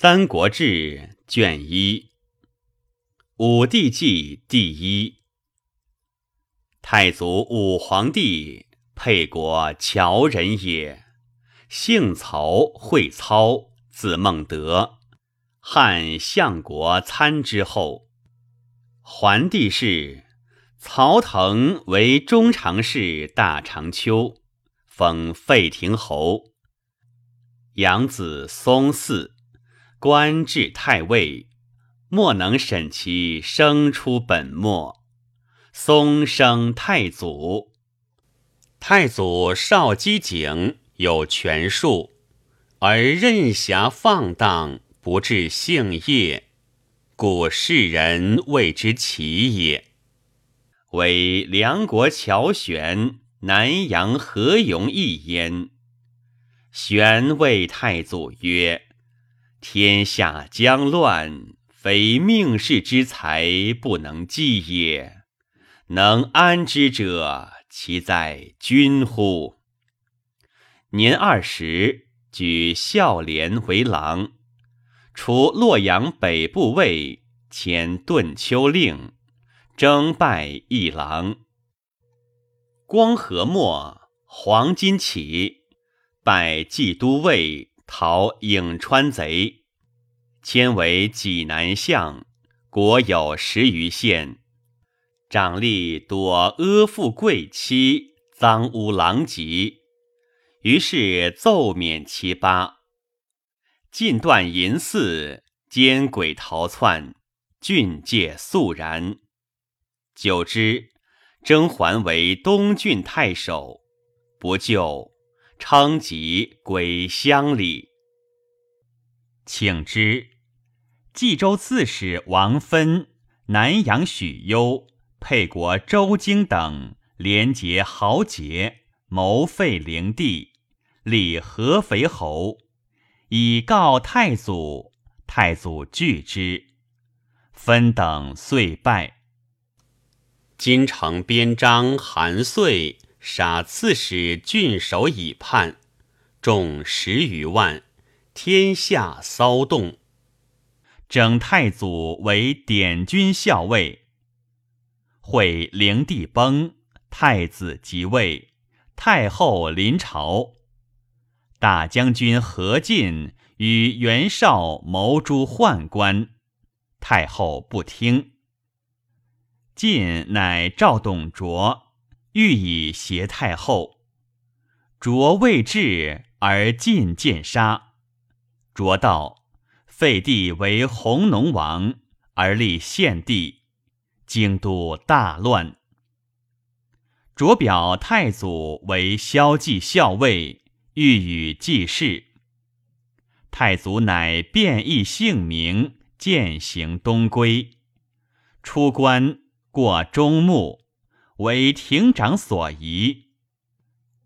三国志》卷一，武帝纪第一。太祖武皇帝，沛国谯人也，姓曹，会操，字孟德，汉相国参之后。桓帝是曹腾为中常侍大长秋，封费亭侯。养子松嗣。官至太尉，莫能审其生出本末。松生太祖，太祖少机警，有权术，而任侠放荡，不治性业，故世人谓之奇也。为梁国乔玄、南阳何勇一焉。玄谓太祖曰。天下将乱，非命世之才不能济也。能安之者，其在君乎？年二十，举孝廉为郎，除洛阳北部尉，迁顿丘令，征拜一郎。光和末，黄巾起，拜冀都尉。讨颍川贼，迁为济南相，国有十余县。长吏多阿附贵妻，赃污狼藉，于是奏免其八。尽断淫肆，奸鬼逃窜，郡界肃然。久之，征还为东郡太守，不就。称疾归乡里，请之。冀州刺史王芬、南阳许攸、沛国周京等连结豪杰，谋废灵帝，立合肥侯，以告太祖。太祖拒之，芬等遂败。金城边章韩遂。杀刺史郡守以叛，众十余万，天下骚动。整太祖为典军校尉。会灵帝崩，太子即位，太后临朝。大将军何进与袁绍谋诛宦官，太后不听。晋乃召董卓。欲以挟太后，卓未至而进见杀。卓道：废帝为弘农王，而立献帝，京都大乱。卓表太祖为萧纪校尉，欲与继事。太祖乃变异姓名，渐行东归。出关过中牟。为亭长所疑，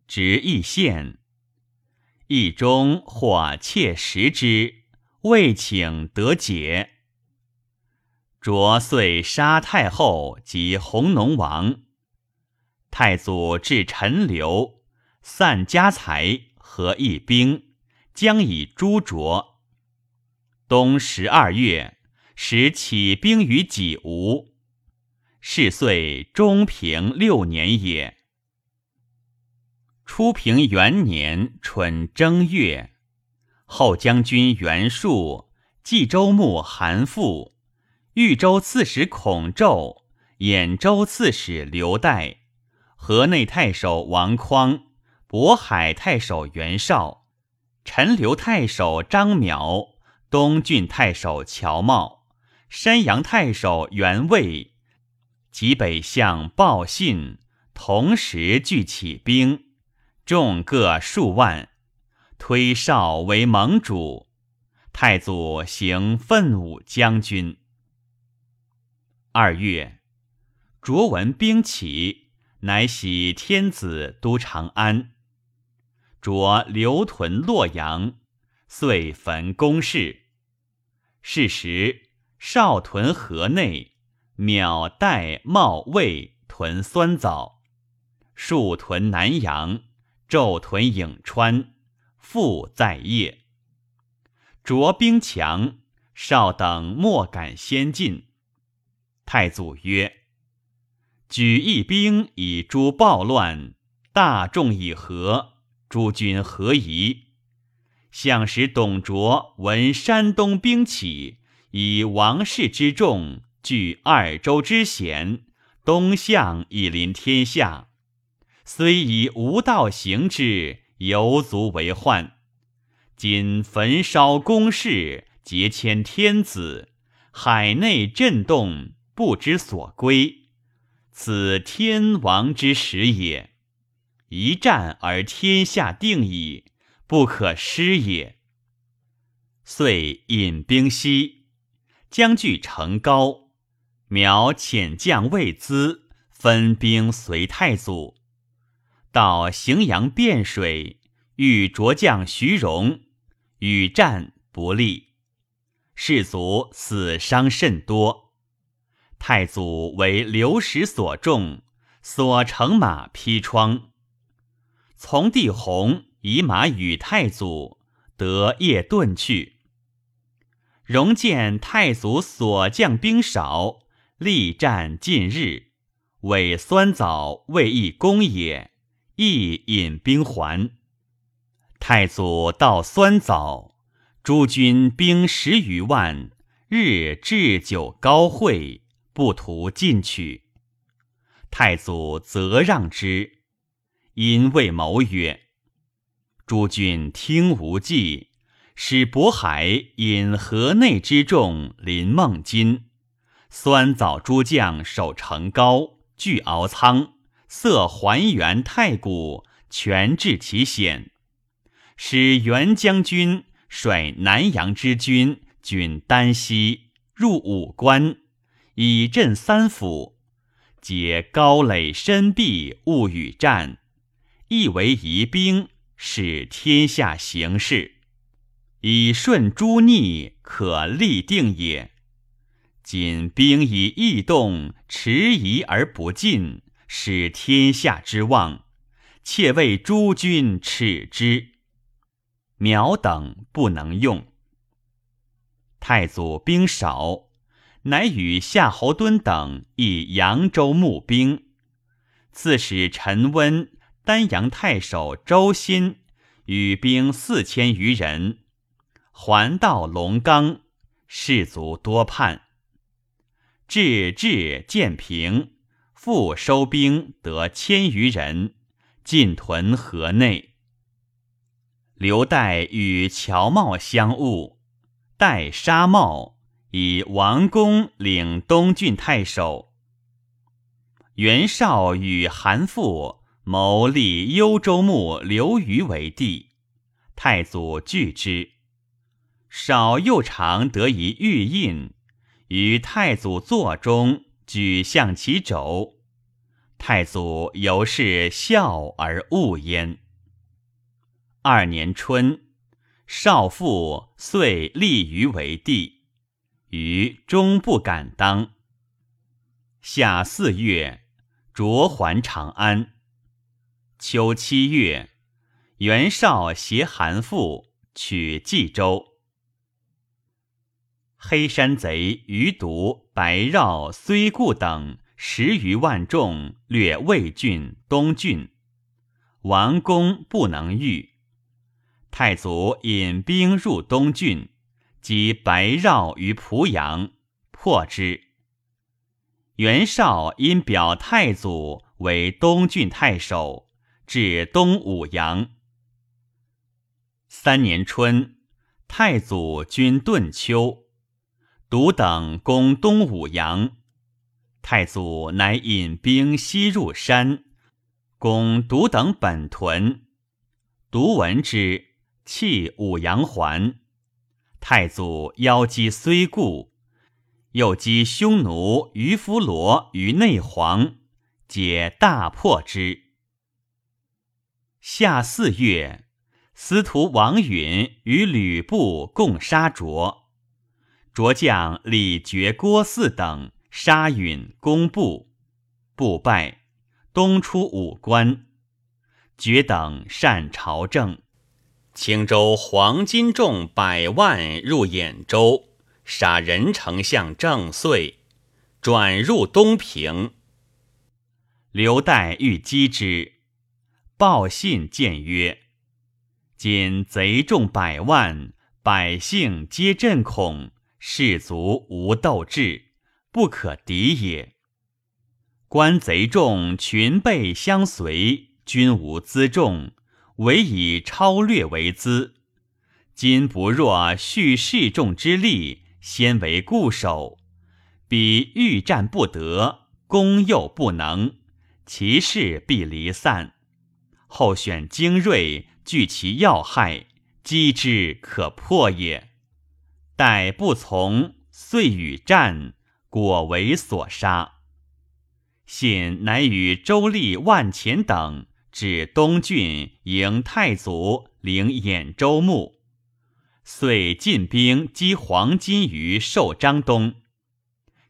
执义县，义中或窃食之，未请得解。卓遂杀太后及弘农王。太祖至陈留，散家财，合义兵，将以诛卓。冬十二月，使起兵于己吴。是岁中平六年也。初平元年春正月，后将军袁术、冀州牧韩馥、豫州刺史孔宙、兖州刺史刘岱、河内太守王匡、渤海太守袁绍、陈留太守张邈、东郡太守乔瑁、山阳太守袁魏。及北向报信，同时聚起兵，众各数万，推绍为盟主。太祖行奋武将军。二月，卓闻兵起，乃徙天子都长安。卓留屯洛阳，遂焚宫室。是时，少屯河内。邈代茂魏屯酸枣，数屯南阳，昼屯颍川，复在夜。卓兵强，少等莫敢先进。太祖曰：“举一兵以诛暴乱，大众以和，诸君何疑？”相使董卓闻山东兵起，以王室之众据二州之险，东向以临天下，虽以无道行之，犹足为患。今焚烧宫室，劫迁天子，海内震动，不知所归。此天王之时也。一战而天下定矣，不可失也。遂引兵西，将据成高。苗遣将魏资分兵随太祖，到荥阳汴水，遇着将徐荣。与战不利，士卒死伤甚多。太祖为流矢所中，所乘马披疮。从弟弘以马与太祖，得夜遁去。荣见太祖所将兵少，力战近日，谓酸枣未一攻也，亦引兵还。太祖到酸枣，诸军兵十余万，日置酒高会，不图进取。太祖则让之，因谓谋曰：“诸君听无计，使渤海引河内之众临孟津，酸枣诸将守城高，据敖仓，色还原太谷，全治其险。”使元将军率南阳之军军丹西入武关，以镇三府，皆高垒深壁，勿与战。亦为疑兵，使天下形势以顺诸逆，可立定也。今兵以异动，迟疑而不进，使天下之望，且为诸君耻之。苗等不能用。太祖兵少，乃与夏侯惇等以扬州募兵。刺史陈温、丹阳太守周新与兵四千余人，还到龙冈，士卒多叛。至至建平，复收兵得千余人，进屯河内。刘岱与乔瑁相恶，岱杀瑁，以王公领东郡太守。袁绍与韩馥谋立幽州牧刘虞为帝，太祖拒之。绍又常得一玉印，于太祖座中举向其肘，太祖由是笑而恶焉。二年春，少父遂立于为帝，于终不敢当。夏四月，卓还长安。秋七月，袁绍携韩馥取冀州。黑山贼余毒、白绕、虽固等十余万众掠魏郡、东郡，王公不能御。太祖引兵入东郡，击白绕于濮阳，破之。袁绍因表太祖为东郡太守，至东武阳。三年春，太祖军顿丘，独等攻东武阳。太祖乃引兵西入山，攻独等本屯。独闻之。弃武阳还，太祖邀击虽固，又击匈奴于夫罗于内黄，皆大破之。夏四月，司徒王允与吕布共杀卓，卓将李傕、郭汜等杀允攻布，布败，东出武关。傕等善朝政。青州黄金重百万入兖州，杀任丞相郑遂，转入东平。刘岱欲击之，报信谏曰：“今贼众百万，百姓皆震恐，士卒无斗志，不可敌也。官贼众群备相随，均无辎重，唯以超略为资。今不若蓄士众之力，先为固守，彼欲战不得，攻又不能。”其势必离散，后选精锐，聚其要害，击之可破也。待不从，遂与战，果为所杀。信乃与周立、万钱等至东郡迎太祖，领兖州牧，遂进兵击黄巾于寿张东。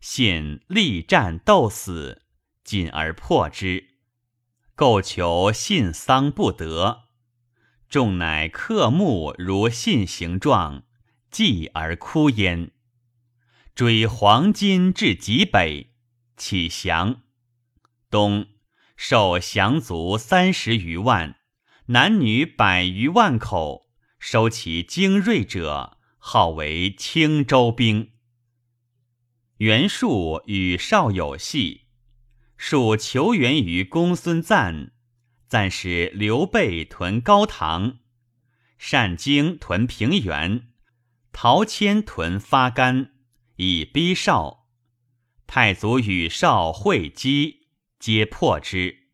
信力战斗死。进而破之，构求信丧不得，众乃刻木如信形状，继而哭焉。追黄金至极北，起降。东受降卒三十余万，男女百余万口，收其精锐者，号为青州兵。袁术与少有隙。属求援于公孙瓒，暂使刘备屯高唐，单京屯平原，陶谦屯发干，以逼少。太祖与少会稽，皆破之。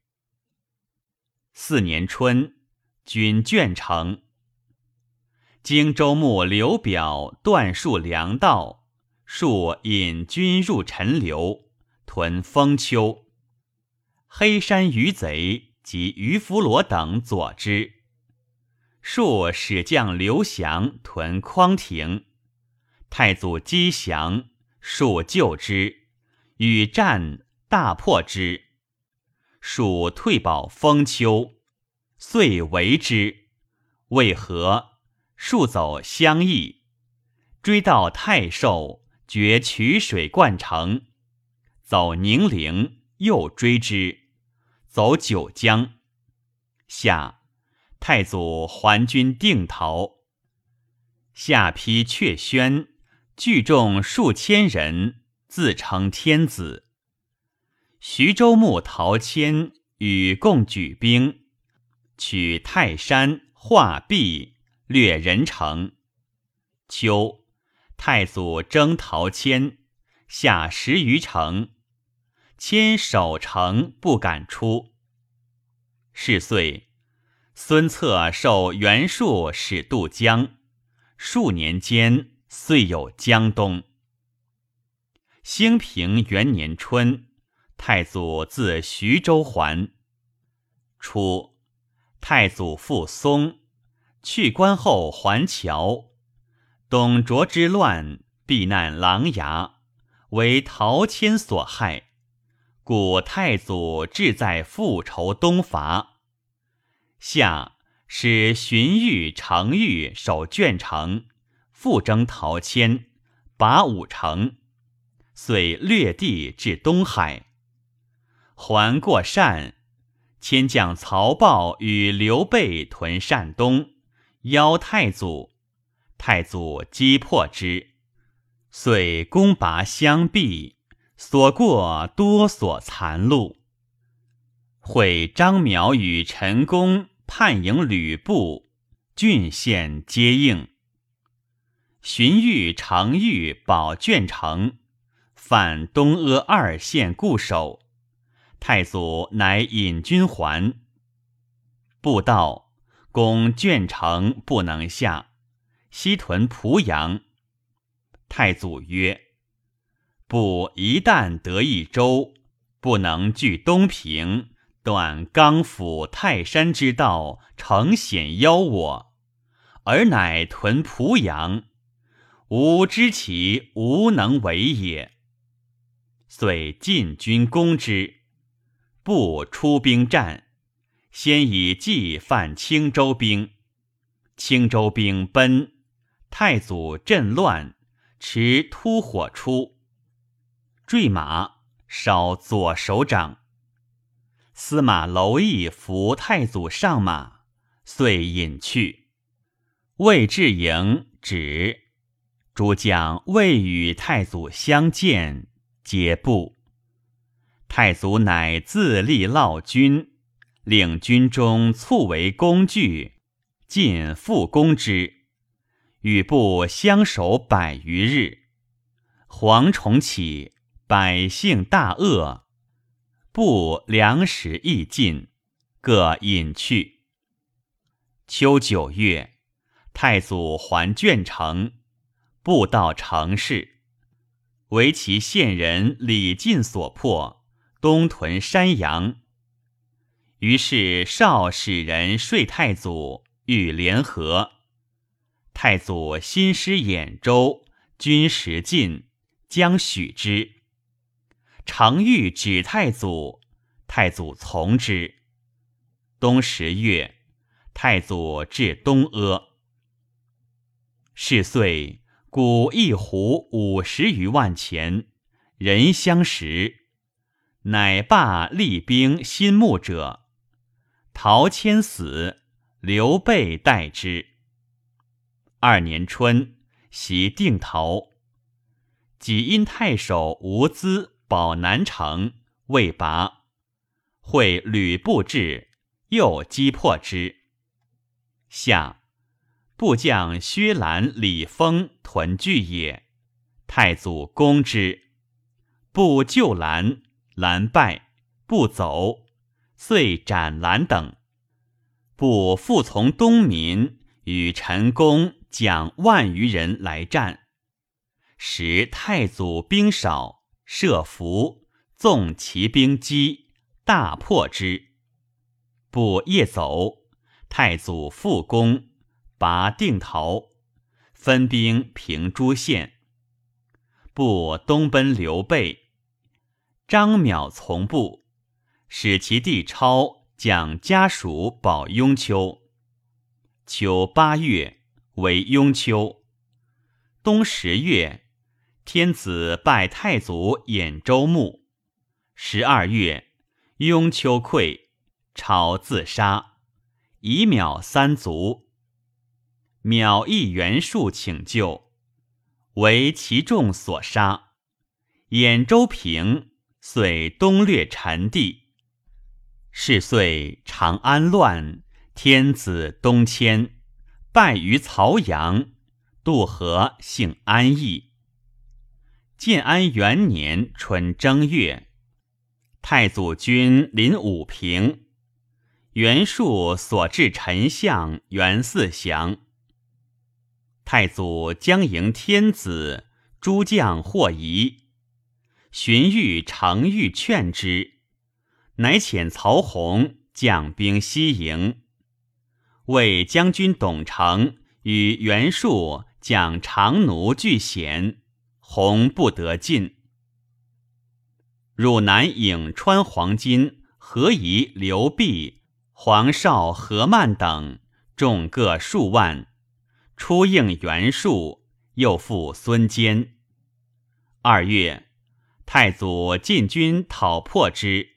四年春，军卷成。荆州牧刘表断戍粮道，数引军入陈留，屯封丘。黑山余贼及于弗罗等佐之，数使将刘翔屯匡亭，太祖击降，数救之，与战大破之，数退保封丘，遂围之。为何？数走相邑，追到太寿，决曲水灌城，走宁陵。又追之，走九江。下，太祖还军定陶。下邳阙宣，聚众数千人，自称天子。徐州牧陶谦与共举兵，取泰山、画壁，略人城。秋，太祖征陶谦，下十余城。谦守城不敢出。是岁，孙策受袁术使渡江，数年间遂有江东。兴平元年春，太祖自徐州还。初，太祖父松去官后还侨，董卓之乱，避难琅琊，为陶谦所害。故太祖志在复仇东伐，下使荀彧、程昱守鄄城，复征陶谦，拔五城，遂略地至东海。还过善，迁将曹豹与刘备屯善东，邀太祖，太祖击破之，遂攻拔相壁。所过多所残戮。会张邈与陈宫叛迎吕布，郡县接应。荀彧、常欲保鄄城，犯东阿二县固守。太祖乃引军还。布道攻鄄城不能下，西屯濮阳。太祖曰。布一旦得一州，不能据东平，断刚府泰山之道，诚险邀我，而乃屯濮阳，吾知其无能为也。遂进军攻之，不出兵战，先以计犯青州兵，青州兵奔，太祖阵乱，持突火出，坠马，少左手掌。司马娄毅扶太祖上马，遂隐去。魏至营止，诸将未与太祖相见，皆不。太祖乃自立烙军，令军中卒为工具。尽复攻之，与部相守百余日。蝗虫起，百姓大饿，部粮食亦尽，各隐去。秋九月，太祖还卷城，步到城市，为其县人李进所破，东屯山阳。于是少使人说太祖。欲联合，太祖新师兖州，军食尽，将许之。常欲指太祖，太祖从之。冬十月，太祖至东阿。是岁，古一壶五十余万钱，人相食，乃罢立兵新募者。陶谦死。刘备代之。二年春，袭定陶。己因太守吴资保南城，未拔，会吕布至，又击破之。下，部将薛兰、李丰屯聚也，太祖攻之，不救兰，兰败，不走，遂斩兰等。不复从东民与陈宫将万余人来战，时太祖兵少，设伏，纵骑兵击，大破之。不夜走，太祖复攻，拔定陶，分兵平诸县。不东奔刘备，张邈从部，使其弟超。将家属保雍丘。秋八月为雍丘。冬十月，天子拜太祖兖州牧。十二月，雍丘溃，朝自杀，以邈三族。邈亦袁术请救，为其众所杀。兖州平，遂东略陈地。是岁，长安乱，天子东迁，败于曹阳。渡河，姓安邑。建安元年春正月，太祖军临武平，袁术所至丞相袁嗣祥。太祖将迎天子，诸将获疑，荀彧、常欲劝之。乃遣曹洪将兵西营，为将军董承与袁术将长奴拒贤，洪不得进。汝南颍川黄巾、何仪、刘弼、黄绍、何曼等众各数万，出应袁术，又复孙坚。二月，太祖进军讨破之。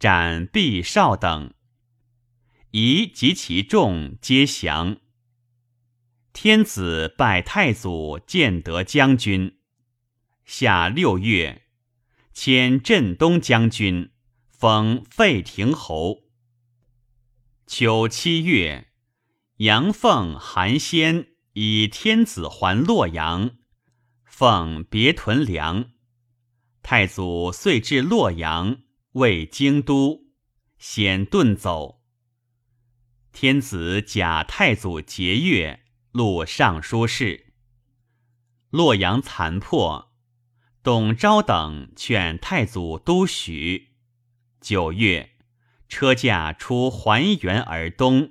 斩毕少等，夷及其众皆降。天子拜太祖建德将军。夏六月，迁镇东将军，封费亭侯。秋七月，阳奉韩先以天子还洛阳，奉别屯粮。太祖遂至洛阳。为京都，先遁走。天子假太祖节钺，录尚书事。洛阳残破，董昭等劝太祖都许。九月，车驾出还原而东，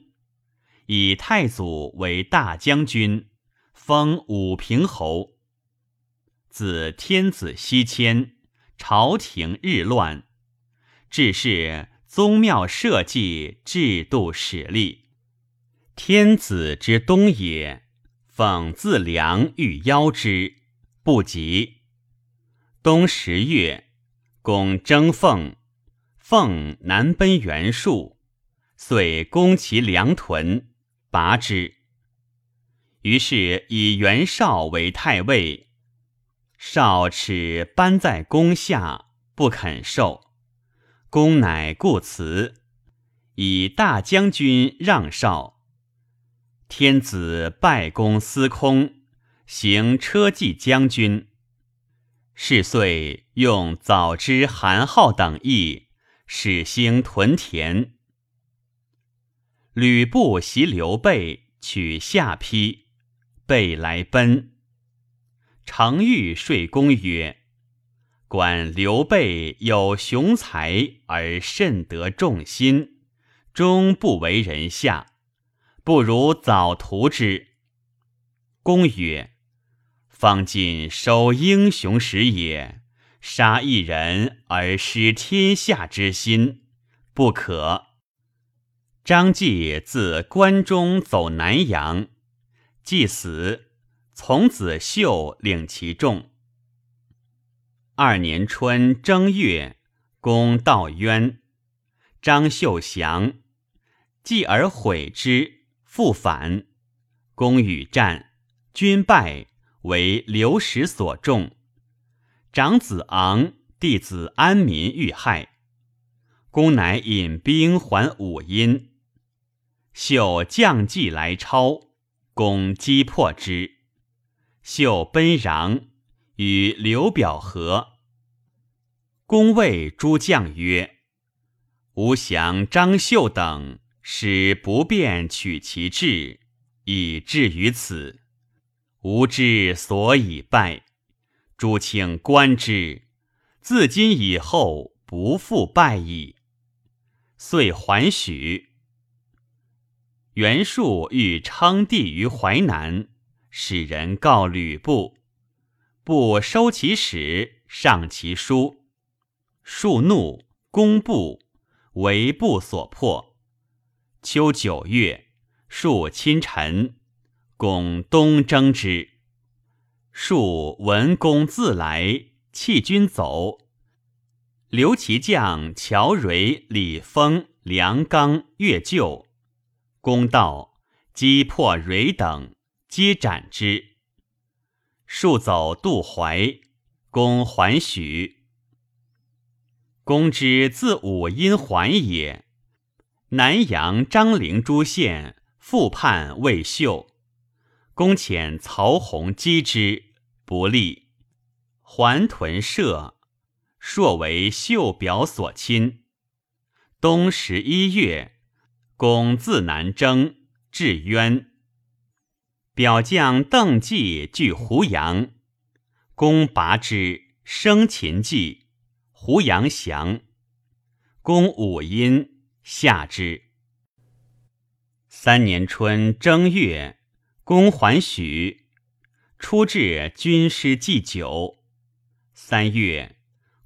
以太祖为大将军，封武平侯。自天子西迁，朝廷日乱。致是宗庙社稷制度始立，天子之东也，讽自梁欲邀之，不及。冬十月，公征凤，凤南奔袁术，遂攻其粮屯，拔之。于是以袁绍为太尉，绍耻班在宫下，不肯受。公乃故辞，以大将军让绍。天子拜公司空，行车骑将军。是岁用早知韩浩等意，使兴屯田。吕布袭刘备，取下邳。备来奔，常欲说公曰：“管刘备有雄才而甚得众心，终不为人下，不如早图之。”公曰：“方今收英雄时也，杀一人而失天下之心，不可。”张继自关中走南阳。既死，从子秀领其众。二年春正月，攻道渊，张绣降，继而毁之，复反。公与战，军败，为刘石所中。长子昂、弟子安民遇害，公乃引兵还武阴。秀将计来超。公击破之，秀奔穰，与刘表合。公谓诸将曰：“吾降张绣等，使不便取其志，以至于此。吾之所以败，诸请观之。自今以后，不复败矣。”遂还许。袁术欲称帝于淮南，使人告吕布，不收其使，上其书。术怒，攻布，为布所破。秋九月，术亲陈，攻东征之。术闻公自来，弃军走，留其将乔蕤、李丰、梁刚、越救。公道击破蕤等，皆斩之。数走渡淮，公还许。公之自武阴还也。南阳张陵诸县复叛魏秀，公遣曹洪击之，不利。还屯射，朔为秀表所亲。冬十一月。公自南征，至渊。表将邓纪据胡杨，公拔之，生秦计，胡杨降。公武阴，下之。三年春正月，公还许，出至军师祭酒。三月，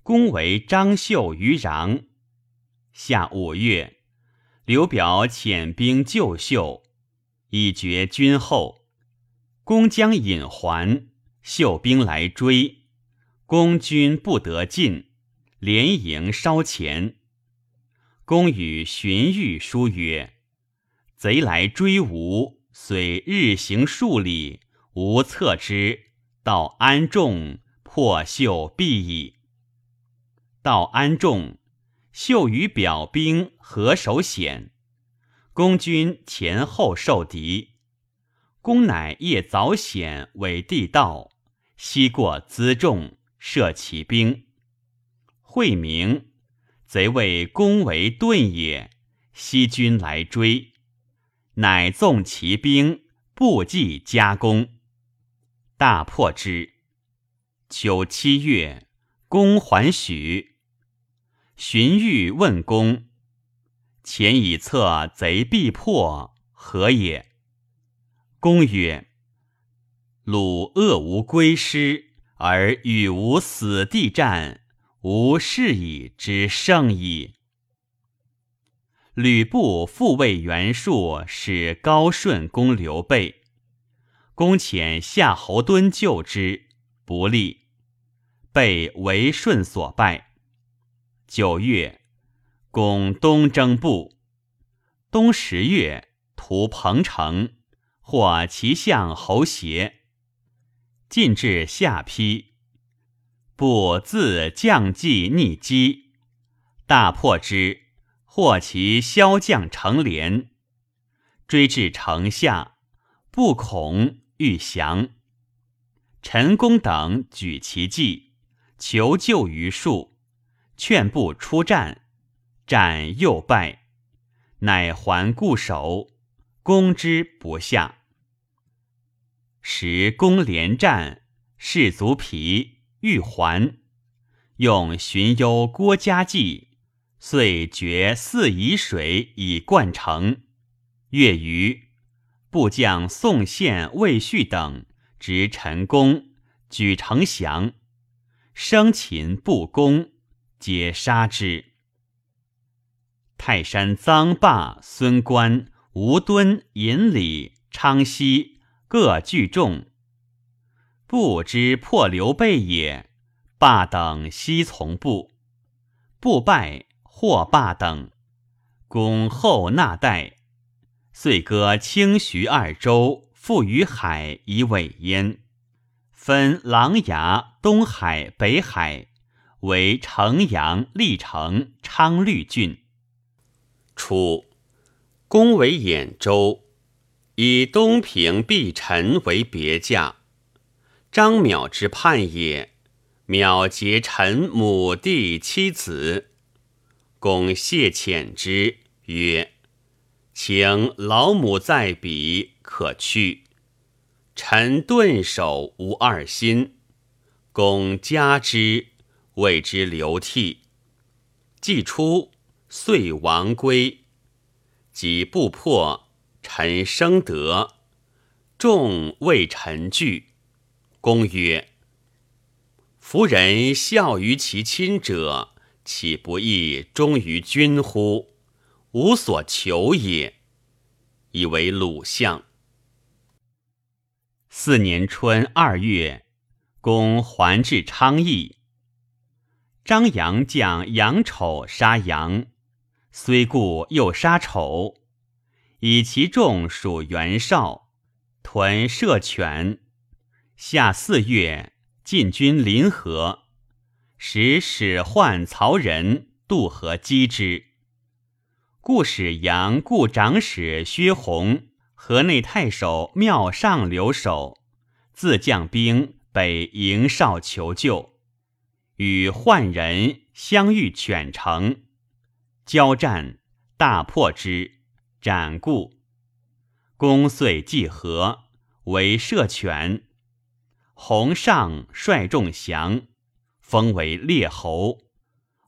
公为张绣于穰。夏五月。刘表遣兵救秀，以绝军后。公将引还，秀兵来追，公军不得进，连营稍前。公与荀彧书曰：“贼来追吾，虽日行数里，无策之，到安众，破秀必矣。”到安众。秀与表兵合守险，公军前后受敌。公乃夜早险为地道，西过辎重，射骑兵。惠明，贼谓公为遁也。西军来追，乃纵骑兵，不计加攻，大破之。秋七月，公还许。荀彧问公：“前以策贼必破，何也？”公曰：“鲁恶无归师，而与吾死地战，吾是以之胜矣。”吕布复为袁术，使高顺攻刘备，公遣夏侯惇救之，不利，被为顺所败。九月，攻东征部。冬十月，屠彭城，获其相侯协。进至下邳，不自将计逆击，大破之。获其骁将成连，追至城下，不恐，欲降。陈宫等举其计，求救于树，劝不出战，战又败，乃还固守，攻之不下。时攻连战，士卒疲，欲还，用荀攸、郭嘉计。遂决四夷水以灌城。月余，部将宋宪、魏续等执陈宫，举城降。生擒不攻，皆杀之。泰山臧霸、孙观、吴敦、尹礼、昌熙各聚众，不知破刘备也。霸等悉从部，不败。霍霸等攻后纳代，遂割清徐二州，复于海以委焉，分琅琊、东海、北海为城阳、历城、昌绿郡。初，攻为兖州，以东平毕陈为别驾。张邈之叛也。邈结陈母弟妻子。公谢遣之曰：“请老母在彼，可去。”臣顿首无二心。公加之，谓之流涕。既出，遂亡归。及不破，臣生得。众谓臣惧。公曰：“夫人孝于其亲者。”岂不亦忠于君乎？无所求也。以为鲁相。四年春二月，公还至昌邑。张扬将杨丑杀杨，虽故又杀丑，以其众属袁绍，屯射犬。夏四月，进军临河。使使唤曹仁渡河击之，故使杨故长史薛弘、河内太守庙上留守，自将兵北迎绍求救，与宦人相遇犬城，交战大破之，斩故。公遂济河为射犬，弘上率众降。封为列侯，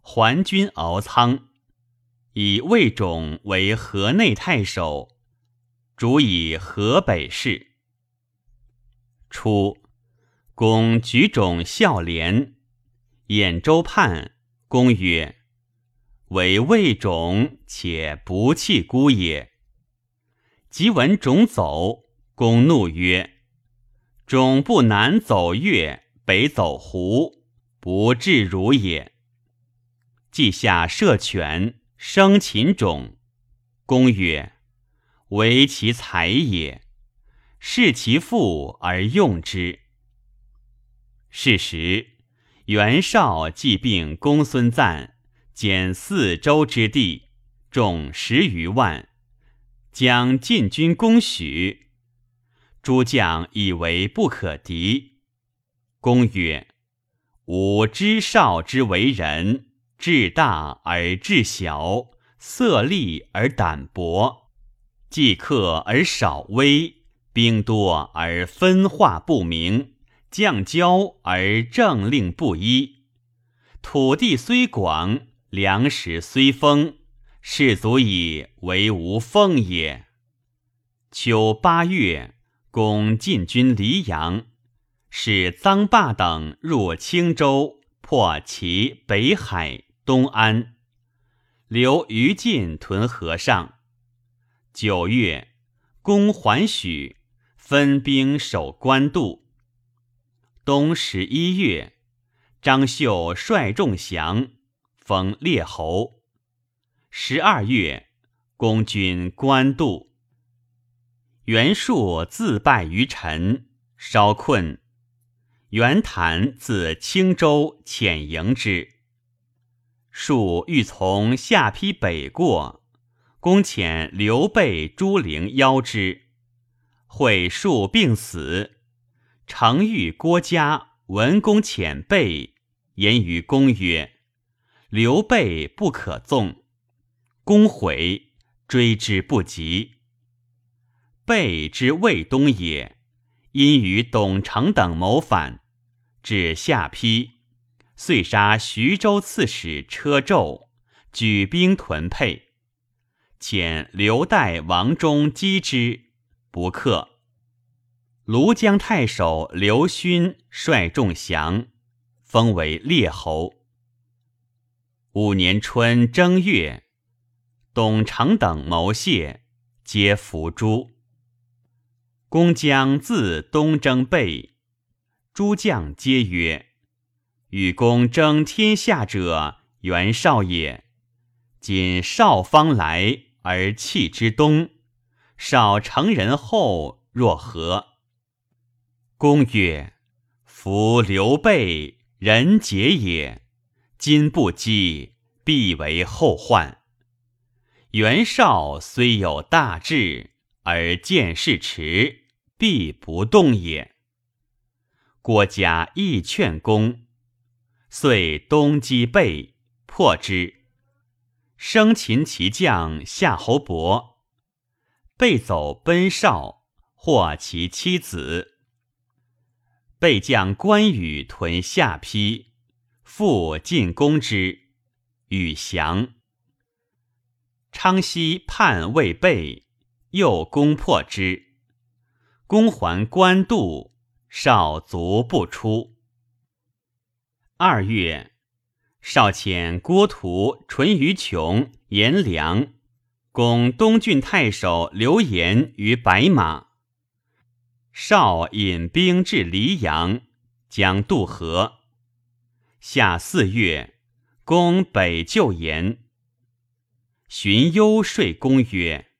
还军敖仓，以魏种为河内太守，主以河北事。初，公举种孝廉，兖州叛，公曰：“为魏种，且不弃孤也。”即闻种走，公怒曰：“种不南走越，北走胡。”不至如也。稷下射犬，生禽种。公曰：“为其才也，视其父而用之。”是时，袁绍既并公孙瓒，减四州之地，众十余万，将进军攻许。诸将以为不可敌。公曰：吾知少之为人，志大而志小，色厉而胆薄，计克而少威，兵多而分化不明，将骄而政令不一。土地虽广，粮食虽丰，士足以为无奉也。秋八月，公进军黎阳。使臧霸等入青州，破其北海、东安。留于禁屯河上。九月，攻还许，分兵守官渡。冬十一月，张绣率众降，封列侯。十二月，攻军官渡。袁术自败于陈，稍困。袁谭自青州遣迎之。术欲从下邳北过，公遣刘备、朱灵邀之。会术病死，程昱、郭嘉闻公遣备，言于公曰：“刘备不可纵。”公悔，追之不及。备之魏东也，因与董承等谋反，至下邳，遂杀徐州刺史车胄，举兵屯沛。遣刘岱、王忠击之，不克。庐江太守刘勋率众降，封为列侯。五年春正月。董承等谋谢，皆伏诛。公将自东征备，诸将皆曰：“与公争天下者，袁绍也。今绍方来而弃之东，绍成人后若何？”公曰：“夫刘备人杰也，今不击，必为后患。”袁绍虽有大志，而见事迟，必不动也。郭嘉亦劝公，遂东击备，破之。生擒其将夏侯伯，备走奔绍，获其妻子。备将关羽屯下邳，复进攻之，与降。昌西叛魏备，又攻破之。公还官渡，少卒不出。二月，少遣郭图、淳于琼、颜良攻东郡太守刘延于白马。少引兵至黎阳，将渡河。夏四月，攻北救延。荀攸说公曰：“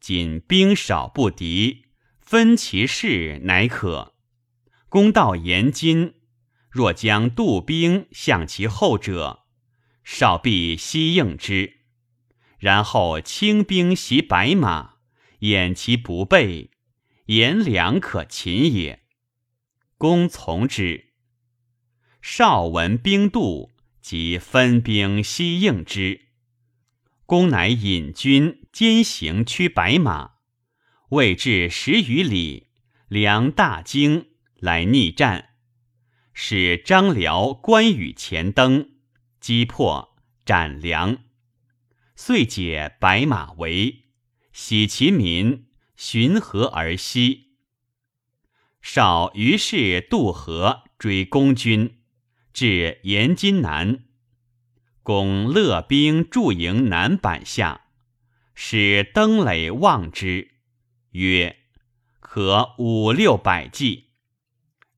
今兵少不敌，分其势乃可。公道严津，若将渡兵向其后者，少必悉应之。然后轻兵袭白马，掩其不备，颜良可擒也。公从之。少闻兵渡，即分兵西应之。”公乃引军兼行驱白马，未至十余里，梁大惊，来逆战，使张辽、关羽前登，击破，斩梁，遂解白马围，喜其民，循河而西。少于是渡河追公军，至延津南。公乐兵驻营南坂下，使登垒望之，曰：“可五六百骑。”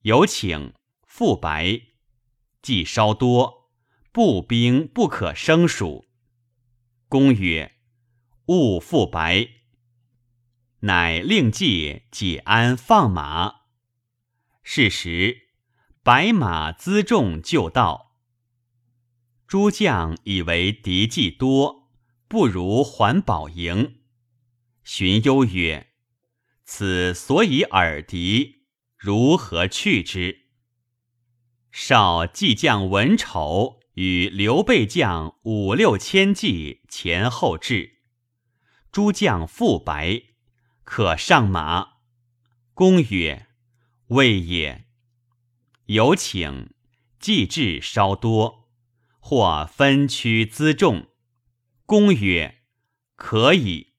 有请复白，计稍多，步兵不可胜数。公曰：“勿复白。”乃令计解鞍放马。是时，白马辎重就到。诸将以为敌计多，不如还保营。荀攸曰：“此所以耳敌，如何去之？”少计将文丑与刘备将五六千骑前后至，诸将复白，可上马。公曰：“未也。”有请，计至稍多。或分区辎重，公曰：“可以。”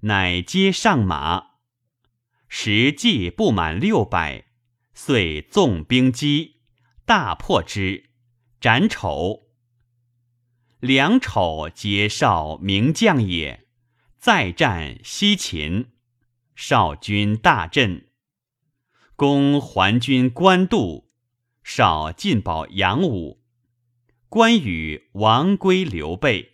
乃皆上马。时计不满六百，遂纵兵击，大破之，斩丑。梁丑皆少名将也。再战西秦，少军大振。公还军官渡，少进保杨武。关羽王归刘备。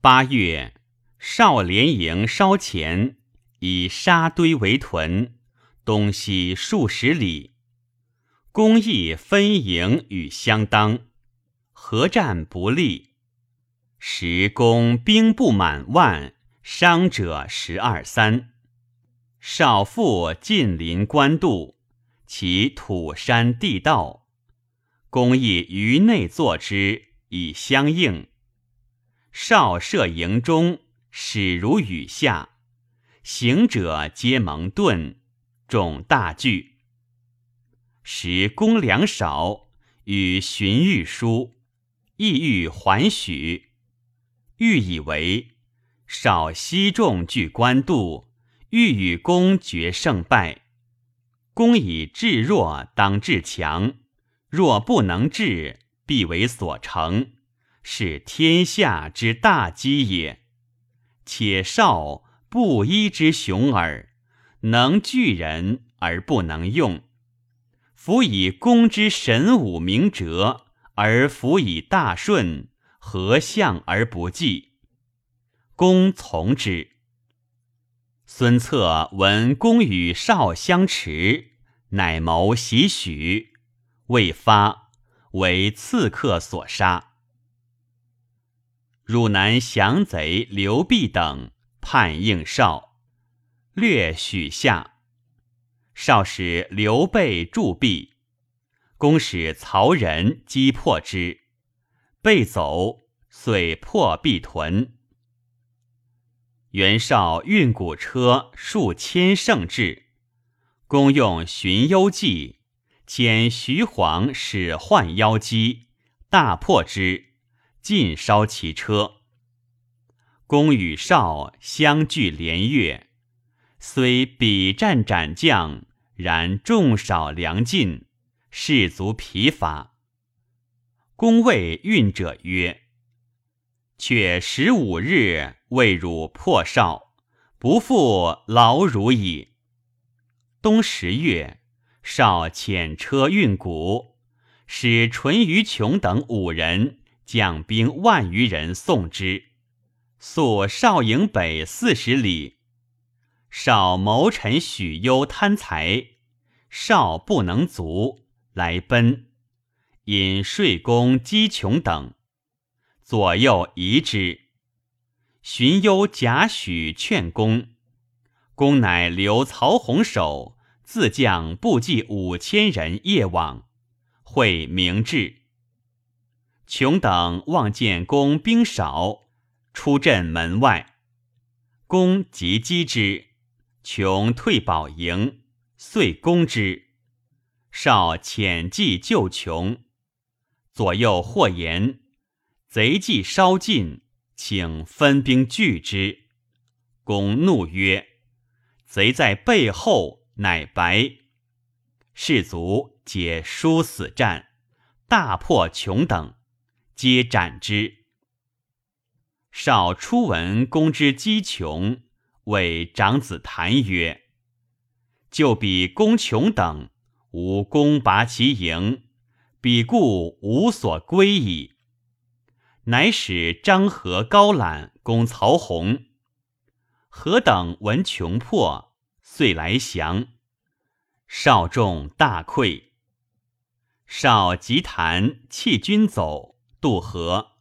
八月，少连营烧前，以沙堆为屯，东西数十里。公亦分营与相当，合战不利。时公兵不满万，伤者十二三。少妇近临官渡，其土山地道，公亦于内作之，以相应。少设营中，始如雨下，行者皆蒙盾，众大惧。时公粮少，与荀彧书，意欲还许。欲以为少西众据官渡，欲与公决胜败。公以智弱当智强，若不能治，必为所成。是天下之大机也。且少布衣之雄耳，能聚人而不能用。夫以公之神武明哲，而辅以大顺，何相而不济？公从之。孙策闻公与少相持，乃谋袭许，未发，为刺客所杀。汝南降贼刘辟等叛应少，略许下。少使刘备助避，公使曹仁击破之，备走，遂破壁屯。袁绍运谷车数千乘至，公用寻幽计，遣徐晃使唤妖姬，大破之。尽烧其车，公与少相距连月，虽比战斩将，然众少粮尽，士卒疲乏。公谓运者曰：“却十五日未汝破少，不复劳汝矣。”冬十月，少遣车运谷，使淳于琼等五人。将兵万余人送之，宿少营北四十里。少谋臣许攸贪财，少不能足，来奔。引税公姬琼等左右疑之。荀攸贾诩劝公，公乃留曹洪守，自将部骑五千人夜往，会明志。琼等望见公兵少，出阵门外。公即击之，琼退保营，遂攻之。少遣计救琼，左右或言：“贼计稍尽，请分兵拒之。”公怒曰：“贼在背后，乃白。”士卒皆殊死战，大破琼等。皆斩之。少初闻公之击穷，谓长子谭曰：“就比公穷等，吾攻拔其营，彼故无所归矣。”乃使张合、高览攻曹洪。何等闻穷破，遂来降。少众大溃。少及谭弃军走。渡河，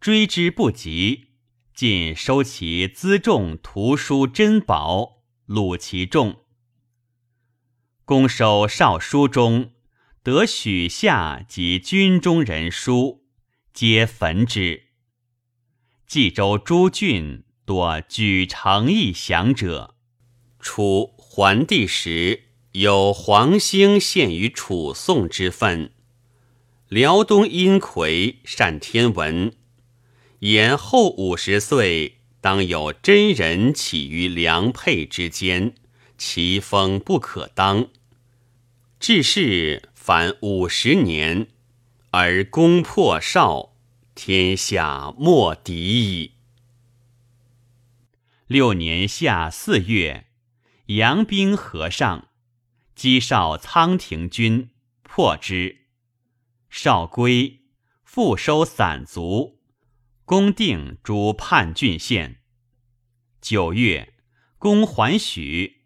追之不及，尽收其辎重、图书、珍宝，虏其众。公收少书中，得许下及军中人书，皆焚之。冀州诸郡多举城邑降者。楚，桓帝时，有黄兴献于楚宋之分。辽东阴魁善天文，延后五十岁当有真人起于良配之间，其风不可当。至是凡五十年，而攻破少，天下莫敌矣。六年夏四月，杨兵河上，击少仓亭军，破之。少归，复收散卒，攻定诸叛郡县。九月，攻还许，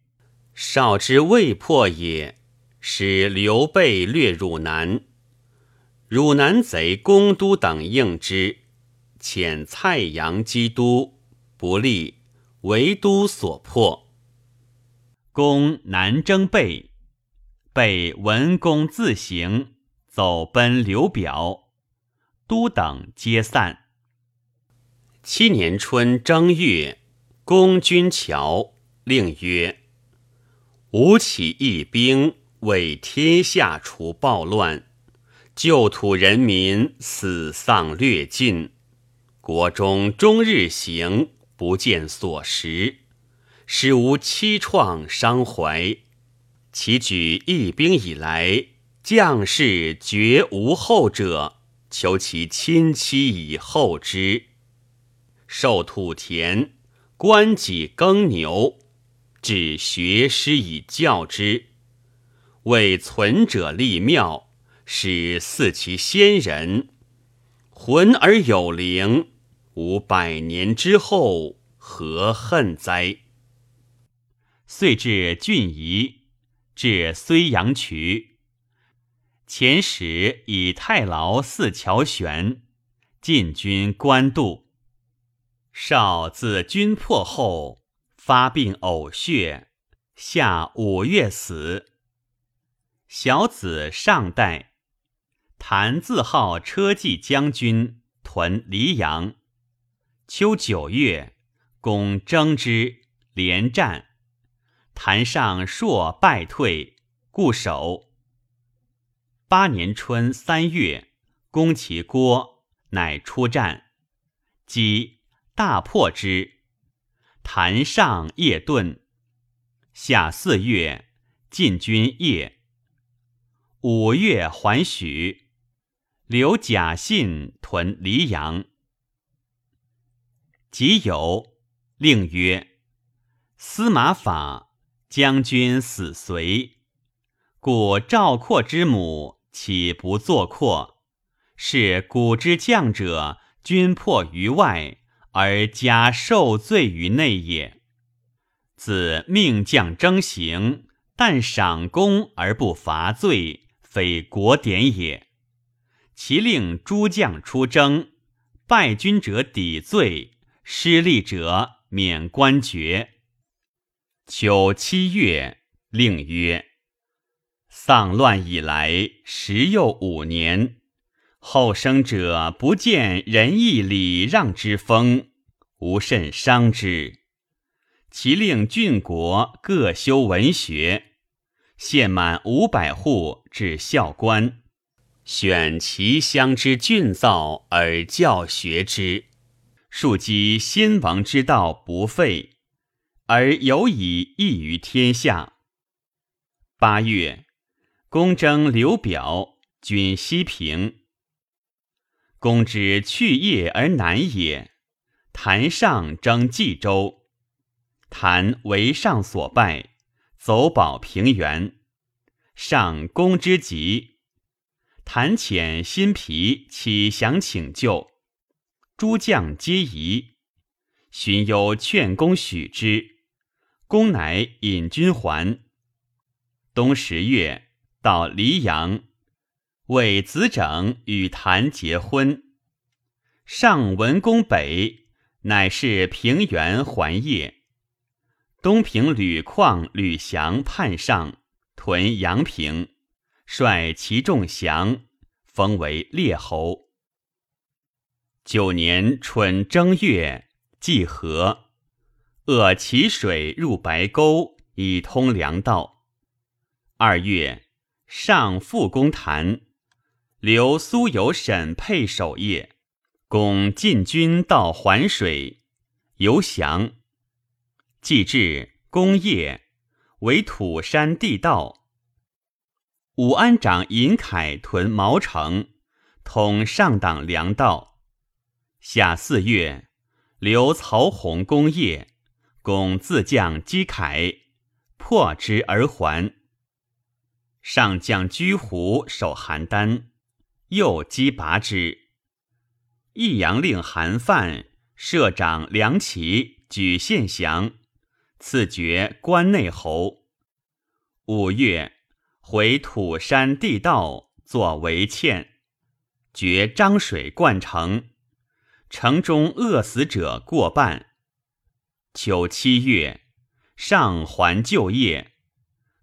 少之未破也，使刘备略汝南。汝南贼公都等应之，遣蔡阳击都，不利。为都所破，公南征备，备文公自行走奔刘表，都等皆散。七年春正月，公军桥，令曰：“吾起义兵，为天下除暴乱，旧土人民死丧略尽，国中终日行。”不见所食，使无凄怆伤怀。其举义兵以来，将士绝无后者，求其亲戚以后之。受土田，官己耕牛，至学师以教之。为存者立庙，使祀其先人，魂而有灵。吾百年之后，何恨哉？遂至郡夷，至睢阳渠。前时以太牢四桥悬，进军官渡。少自军破后，发病呕血，下五月死。小子尚代，谭自号车骑将军，屯黎阳。秋九月，公征之，连战，谭上朔败退，固守。八年春三月，攻其郭，乃出战，击大破之。谭上夜遁。夏四月，进军夜。五月还许，留贾信屯黎阳。即有令曰：“司马法将军死随，故赵括之母岂不作括？是古之将者，军破于外，而加受罪于内也。自命将征行，但赏功而不罚罪，非国典也。其令诸将出征，败军者抵罪。”失利者免官爵。秋七月，令曰：“丧乱以来，时又五年，后生者不见仁义礼让之风，无甚伤之。其令郡国各修文学，献满五百户至校官，选其乡之俊造而教学之。”庶几先王之道不废，而有以益于天下。八月，公征刘表，军西平。公之去业而南也。谭上征冀州，谭为上所败，走保平原。上公之急，谭遣新皮起降请救。诸将皆疑，荀攸劝公许之，公乃引军还。冬十月，到黎阳，为子整与谭结婚。上文公北，乃是平原还业。东平吕旷、吕翔叛上，屯阳平，率其众降，封为列侯。九年春正月，济河，扼其水入白沟，以通粮道。二月，上复攻谭，留苏有沈沛守业，攻进军到环水，游降。既至，攻业，为土山地道。武安长尹凯屯毛城，统上党粮道。夏四月，留曹洪功业，公自将击凯，破之而还。上将居胡守邯郸，又击拔之。益阳令韩范摄长梁齐举献降，赐爵关内侯。五月，回土山地道作为堑，绝漳水灌城。城中饿死者过半。秋七月，上还旧业，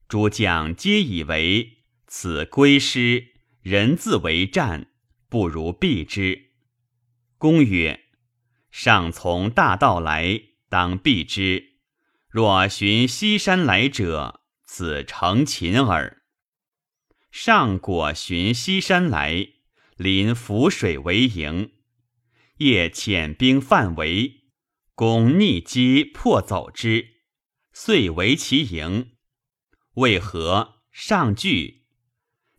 诸将皆以为此归师，人自为战，不如避之。公曰：“上从大道来，当避之。若寻西山来者，此成擒耳。”上果寻西山来，临涪水为营。夜遣兵犯围，公逆击破走之，遂为其营。为何上惧？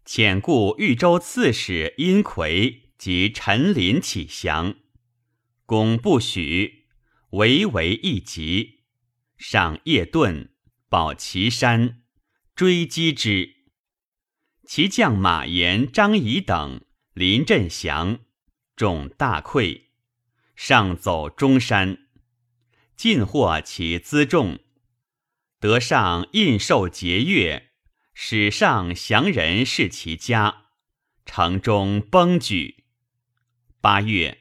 遣故豫州刺史殷奎及陈琳起降，公不许，唯为一急。上夜遁，保岐山，追击之。其将马延、张仪等临阵降，众大溃。上走中山，尽获其辎重，得上印绶节钺，使上降人视其家，城中崩举。八月，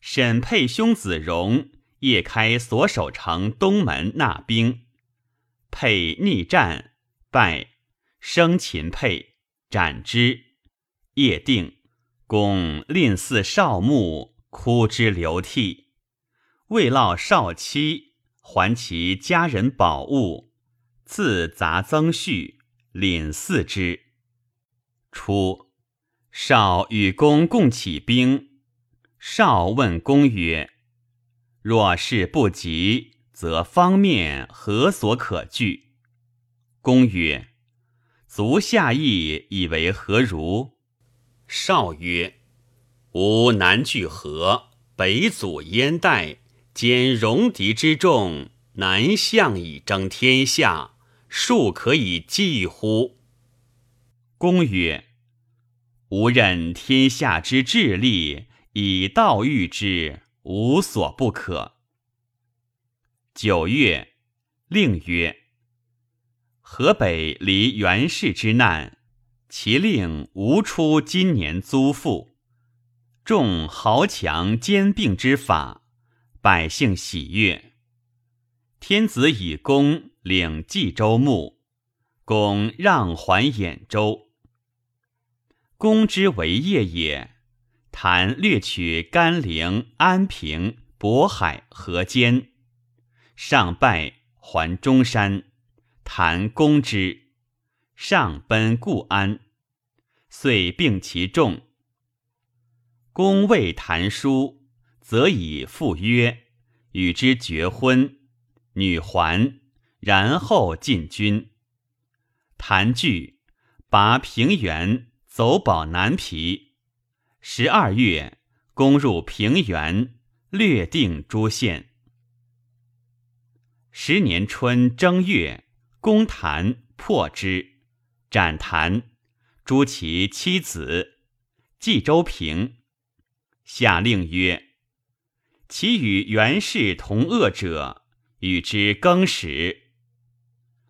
沈沛兄子荣夜开所守城东门纳兵，沛逆战败，生擒沛，斩之。夜定，公令祀少墓。哭之流涕，未落少妻，还其家人宝物，自杂增序，领祀之。初，少与公共起兵，少问公曰：“若事不急，则方面何所可惧？”公曰：“足下意以为何如？”少曰。吾南拒河，北阻燕代，兼戎狄之众，南向以争天下，庶可以计乎？公曰：吾任天下之治力，以道御之，无所不可。九月，令曰：河北离袁氏之难，其令无出今年租赋。众豪强兼并之法，百姓喜悦。天子以公领冀州牧，公让还兖州。公之为业也，谈略取甘陵、安平、渤海、河间，上拜还中山，谈攻之，上奔固安，遂并其众。公未谈书，则以赴约，与之绝婚，女还，然后进军。谭据拔平原，走保南皮。十二月，攻入平原，略定诸县。十年春正月，攻谭，破之，斩谭，诛其妻子，冀州平。下令曰：“其与袁氏同恶者，与之更始。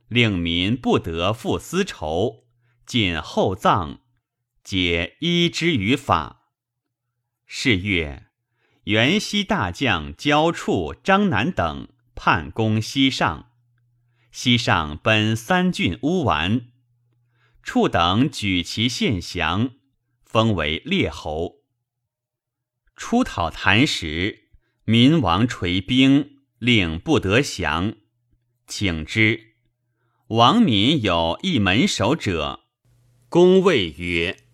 令民不得复私仇，尽厚葬，皆依之于法。”是月，袁熙大将焦处、张南等叛攻西上，西上奔三郡乌丸，处等举其献降，封为列侯。出讨谭时，民王垂兵，令不得降。请之，王民有一门守者，公谓曰：“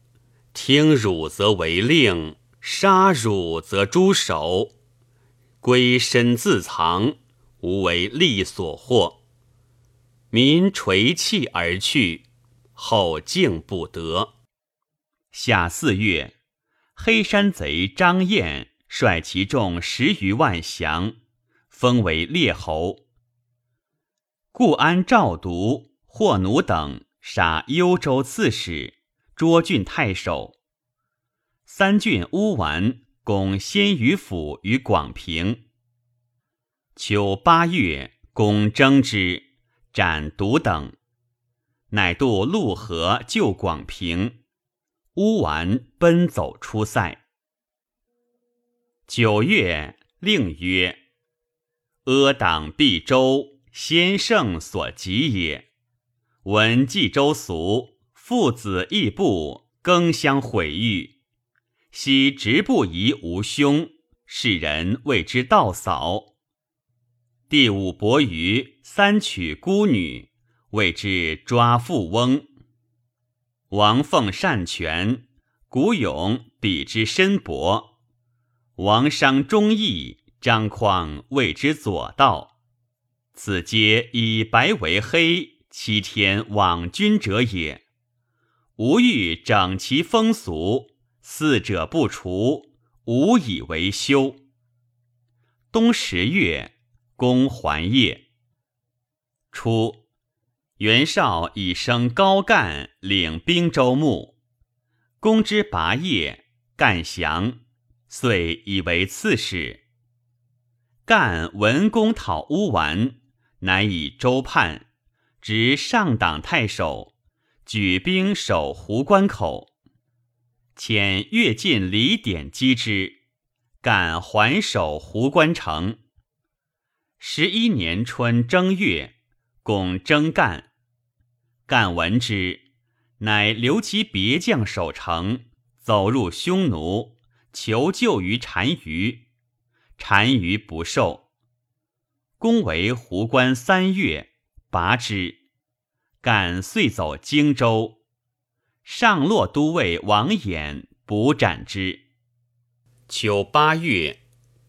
听汝则为令，杀汝则诛首。归身自藏，无为利所获。”民垂泣而去，后竟不得。夏四月。黑山贼张燕率其众十余万降，封为列侯。故安赵独、霍奴等杀幽州刺史、涿郡太守。三郡乌丸攻鲜于府于广平。秋八月，攻征之，斩独等，乃渡陆河救广平。乌丸奔走出塞。九月，令曰：“阿党毕州，先圣所及也。闻冀州俗，父子义部，更相毁誉。昔直不疑无兄，世人谓之道嫂。”第五伯鱼三娶孤女，谓之抓富翁。王凤善权，古勇比之深薄。王商忠义，张匡谓之左道。此皆以白为黑，欺天罔君者也。吾欲整其风俗，四者不除，无以为休。冬十月。公还业。初，袁绍以升高干，领兵州牧。公之拔业，干降，遂以为刺史。干闻公讨乌丸，乃以州叛，执上党太守，举兵守壶关口。遣越进李典击之，干还守壶关城。十一年春正月，公征干，干闻之，乃留其别将守城，走入匈奴，求救于单于，单于不受。公为湖关三月，拔之。干遂走荆州，上洛都尉王衍捕斩之。秋八月。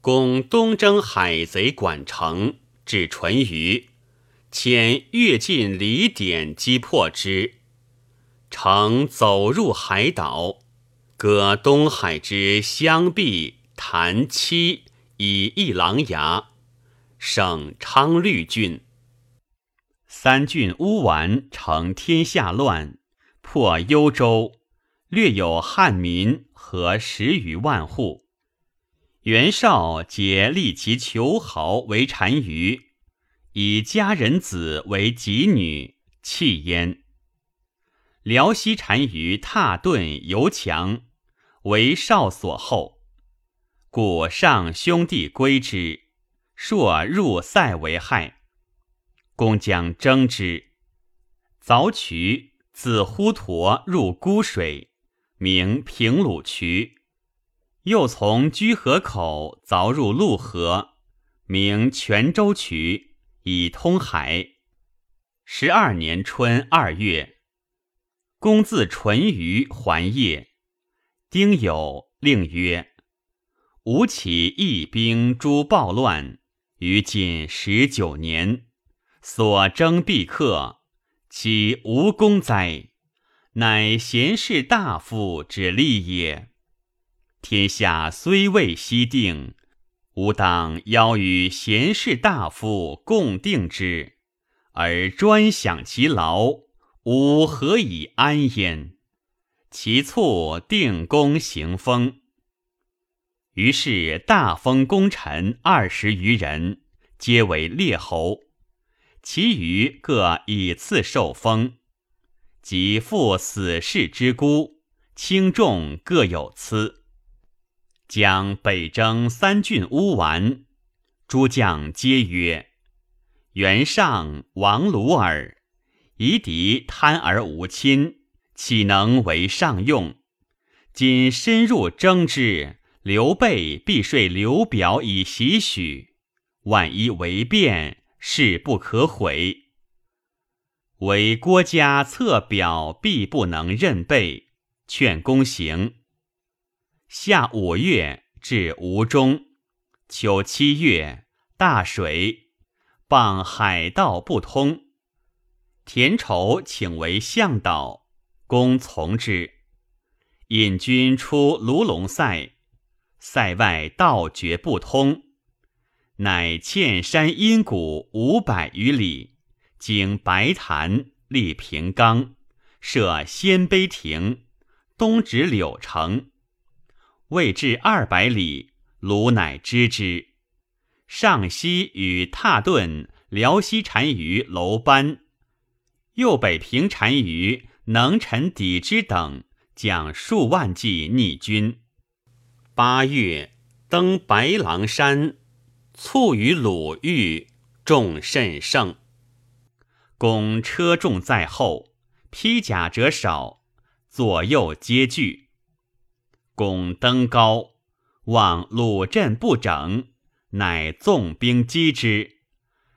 攻东征海贼管城，至淳于，遣越进李典击破之，城走入海岛，割东海之相壁、潭栖，以一狼牙，省昌绿郡。三郡乌丸成天下乱，破幽州，略有汉民和十余万户。袁绍皆立其求豪为单于，以家人子为己女，弃焉。辽西单于踏顿尤强，为少所厚，故上兄弟归之，朔入塞为害。公将征之，凿渠自呼陀入孤水，名平鲁渠。又从居河口凿入陆河，名泉州渠，以通海。十二年春二月，公自淳于还业。丁酉，令曰：“吴起义兵诛暴乱，于今十九年，所征必克，其无功哉？乃贤士大夫之利也。”天下虽未息定，吾当邀与贤士大夫共定之，而专享其劳，吾何以安焉？其促定公行封。于是大封功臣二十余人，皆为列侯，其余各以次受封，及父死士之孤，轻重各有赐。将北征三郡乌丸，诸将皆曰：“袁尚、王鲁尔，夷狄贪而无亲，岂能为上用？今深入征之，刘备必说刘表以袭许，万一为变，事不可悔。唯郭嘉策表，必不能任备，劝公行。”夏五月至吴中，秋七月大水，傍海道不通。田畴请为向导，公从之。引军出卢龙塞，塞外道绝不通，乃堑山阴谷五百余里，经白潭，立平冈，设鲜卑亭，东直柳城。未至二百里，鲁乃知之。上西与踏顿、辽西单于楼班，右北平单于能臣抵之等，将数万计逆军。八月，登白狼山，卒于鲁豫，众甚盛。公车众在后，披甲者少，左右皆惧。公登高，望鲁阵不整，乃纵兵击之，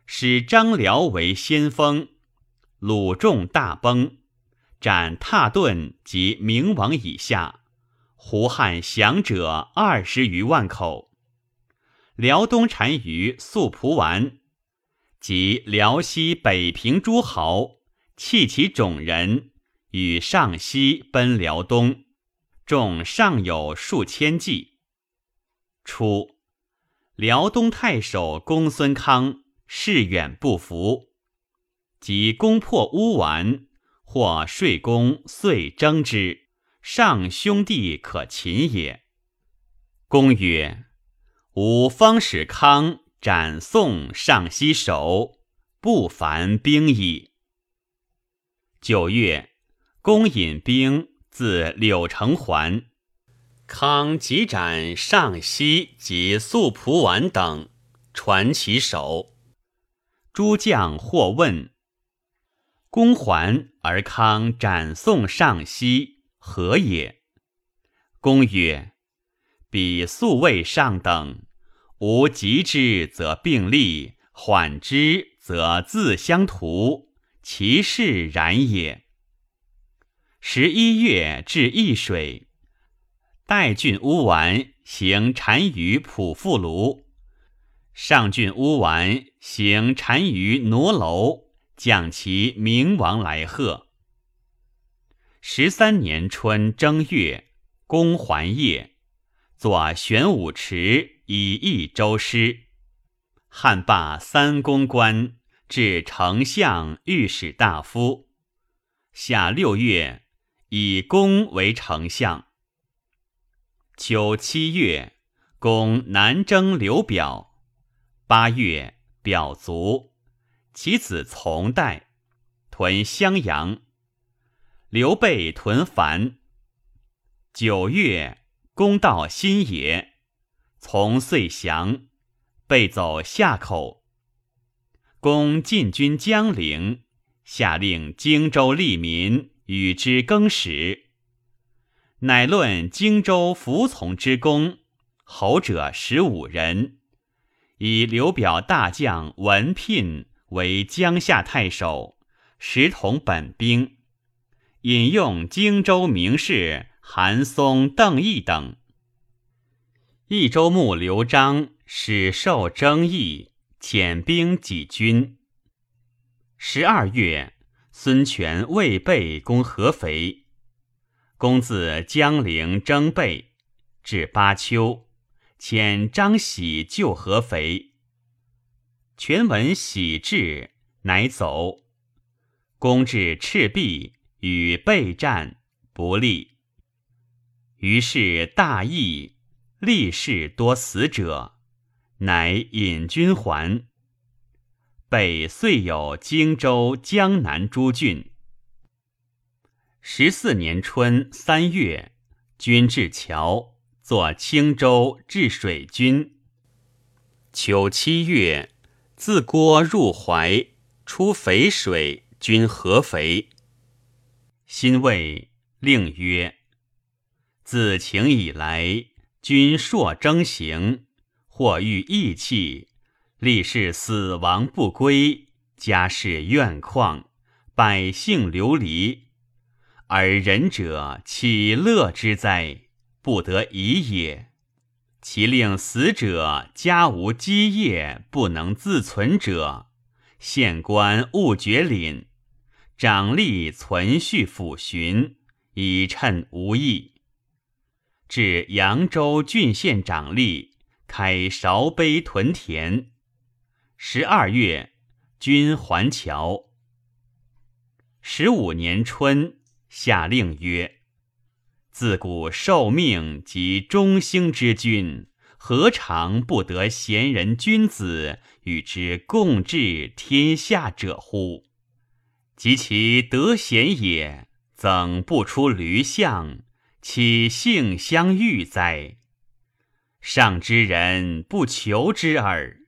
使张辽为先锋。鲁众大崩，斩踏顿及明王以下。胡汉降者二十余万口，辽东单于素蒲丸及辽西北平诸侯弃其种人，与上西奔辽东，众尚有数千骑。初，辽东太守公孙康势远不服，即攻破乌丸，或税公遂征之。上兄弟可擒也。公曰：“吾方使康斩宋上西首，不凡兵矣。”九月，公引兵自柳城还，康即斩上西及素蒲丸等，传其首。诸将或问：“公还而康斩宋上西？”何也？公曰：“彼素未上等，吾急之则并立，缓之则自相图，其势然也。”十一月至易水，代郡乌丸行单于普富卢，上郡乌丸行单于挪楼，将其明王来贺。十三年春正月，公还夜，作玄武池以益周师。汉罢三公官，至丞相、御史大夫。夏六月，以公为丞相。秋七月，公南征刘表。八月，表卒，其子从代，屯襄阳。刘备屯樊。九月，攻到新野，从遂降。备走夏口。公进军江陵，下令荆州吏民与之更始。乃论荆州服从之功，侯者十五人，以刘表大将文聘为江夏太守，时同本兵。引用荆州名士韩松、邓毅等。益州牧刘璋始受征议，遣兵几军。十二月，孙权未备攻合肥，公自江陵征备，至巴丘，遣张喜救合肥。权闻喜至，乃走。公至赤壁。与备战不利，于是大义，立士多死者，乃引军还。北遂有荆州、江南诸郡。十四年春三月，军至桥，作青州治水军。秋七月，自郭入淮，出淝水，军合肥。新魏令曰：“自秦以来，君硕征行，或遇义气，立誓死亡不归，家事怨旷，百姓流离，而仁者岂乐之哉？不得已也。其令死者家无基业，不能自存者，县官勿绝领。”长吏存续抚寻，以趁无益。至扬州郡县长吏，开韶碑屯田。十二月，军还桥。十五年春，下令曰：“自古受命及中兴之君，何尝不得贤人君子与之共治天下者乎？及其德贤也，怎不出驴象？岂性相遇哉？上之人不求之耳。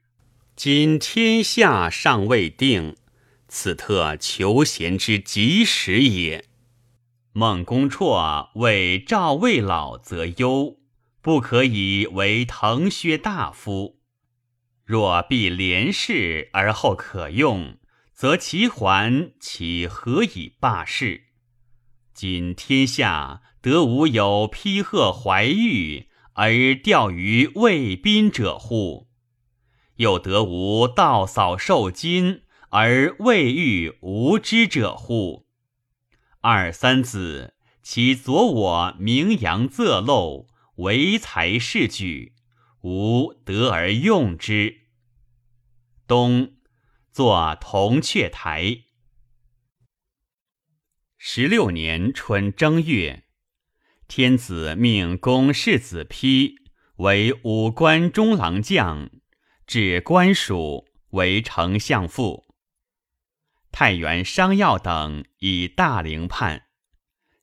今天下尚未定。”此特求贤之及时也。孟公绰为赵魏老则忧，不可以为腾薛大夫。若必连氏而后可用，则其还其何以罢事？今天下得无有披贺怀玉而钓于魏宾者乎？又得无盗扫受金？而未遇无知者乎？二三子，其左我名扬仄漏，唯才是举，吾得而用之。东，作铜雀台。十六年春正月，天子命公世子丕为武官中郎将，至官署为丞相父。太原商要等以大陵叛，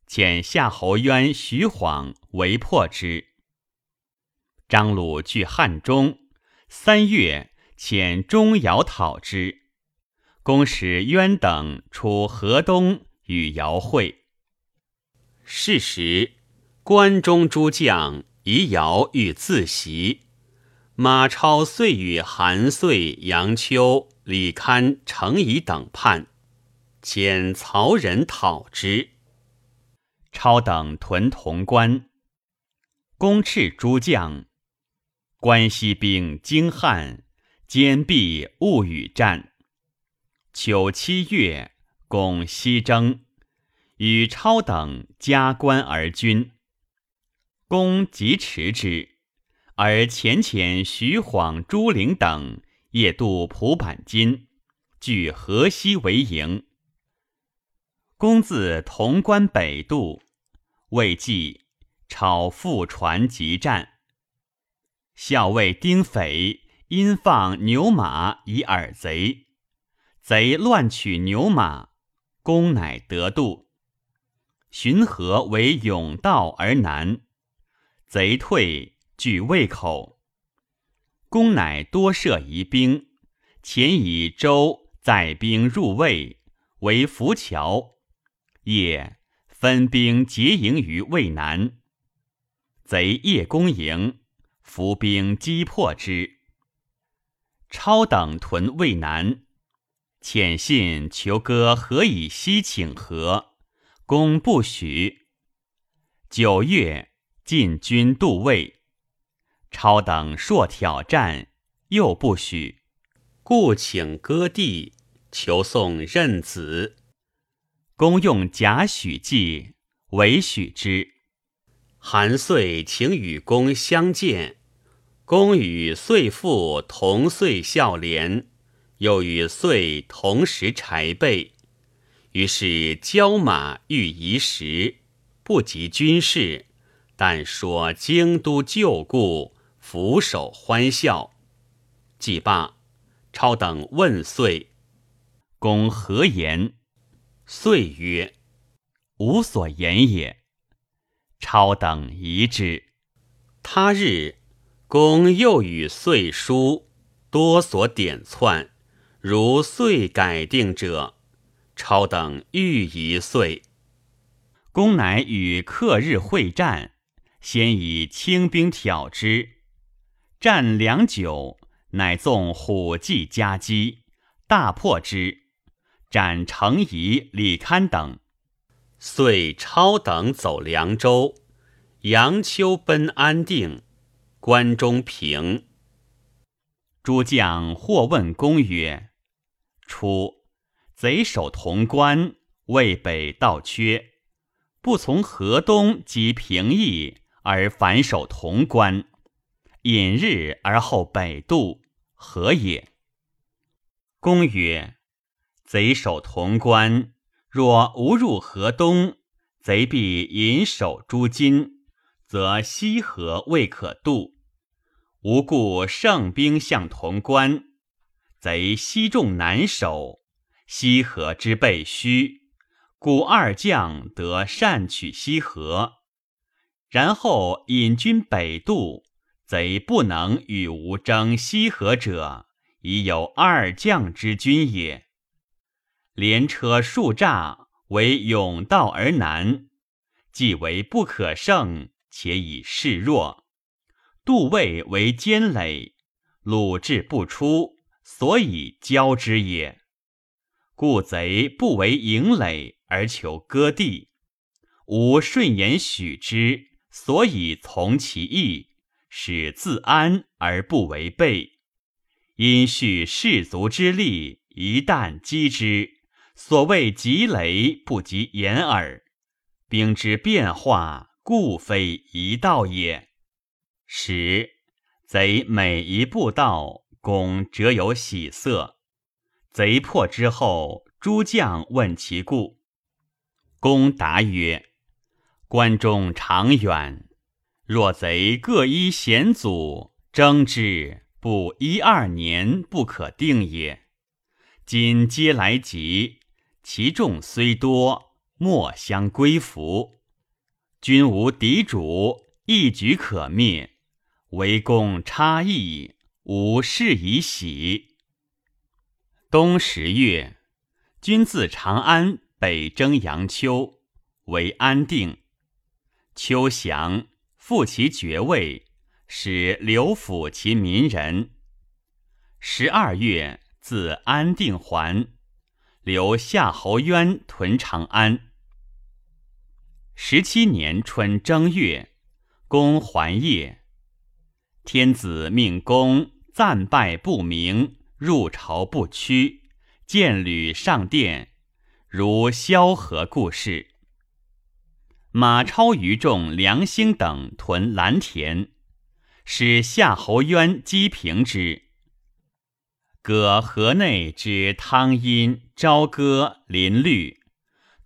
遣夏侯渊、徐晃为破之。张鲁据汉中，三月遣钟繇讨之。公使渊等出河东与姚会。是时，关中诸将疑姚欲自袭，马超遂与韩遂、杨秋。李堪、程颐等叛，遣曹仁讨之。超等屯潼关，公斥诸将。关西兵惊汉，坚壁勿与战。秋七月，攻西征，与超等加官而军。公即持之，而遣遣徐晃、朱灵等。夜渡蒲坂津，据河西为营。公自潼关北渡，未济，超复船急战。校尉丁斐因放牛马以饵贼，贼乱取牛马，公乃得渡。寻河为甬道而南，贼退，据渭口。公乃多设疑兵，遣以舟载兵入魏，为浮桥。夜分兵结营于渭南，贼夜攻营，伏兵击破之。超等屯渭南，遣信求割河以西请和，公不许。九月，进军渡渭。超等硕挑战，又不许，故请割地，求送任子。公用假许计，委许之。韩遂请与公相见，公与遂父同岁孝廉，又与遂同时柴备，于是交马欲移时，不及军事，但说京都旧故。俯首欢笑，既罢，超等问遂，公何言？遂曰：“无所言也。”超等疑之。他日，公又与遂书，多所点窜，如遂改定者，超等欲一遂。公乃与克日会战，先以轻兵挑之。战良久，乃纵虎骑夹击，大破之，斩程颐、李堪等。遂超等走凉州，杨秋奔安定，关中平。诸将或问公曰：“初，贼守潼关，渭北道缺，不从河东击平邑，而反守潼关，引日而后北渡，何也？公曰：贼守潼关，若无入河东，贼必引守诸津，则西河未可渡。无故胜兵向潼关，贼西众难守，西河之备虚。故二将得善取西河，然后引军北渡，贼不能与吾争西河者，已有二将之军也。连车数诈，为甬道而南，既为不可胜，且以示弱。杜魏为坚垒，鲁智不出，所以交之也。故贼不为营垒。而求割地，吾顺言许之，所以从其意，使自安而不为备。因蓄士卒之力，一旦击之，所谓急雷不及掩耳。兵之变化，故非一道也。十贼每一步道，公辄有喜色。贼破之后，诸将问其故。公答曰：“关中长远，若贼各依险阻，争之不一二年不可定也。今皆来急，其众虽多，莫相归服。君无敌主，一举可灭。为公差异，吾事以喜。冬十月，君自长安。”北征阳丘，为安定。丘降，复其爵位，使刘府其民人。十二月，自安定还，留夏侯渊屯长安。十七年春正月，公还业。天子命公暂拜不明，入朝不趋，见履上殿。如萧何故事，马超于众梁兴等屯蓝田，使夏侯渊击平之。葛河内之汤阴、朝歌、林绿，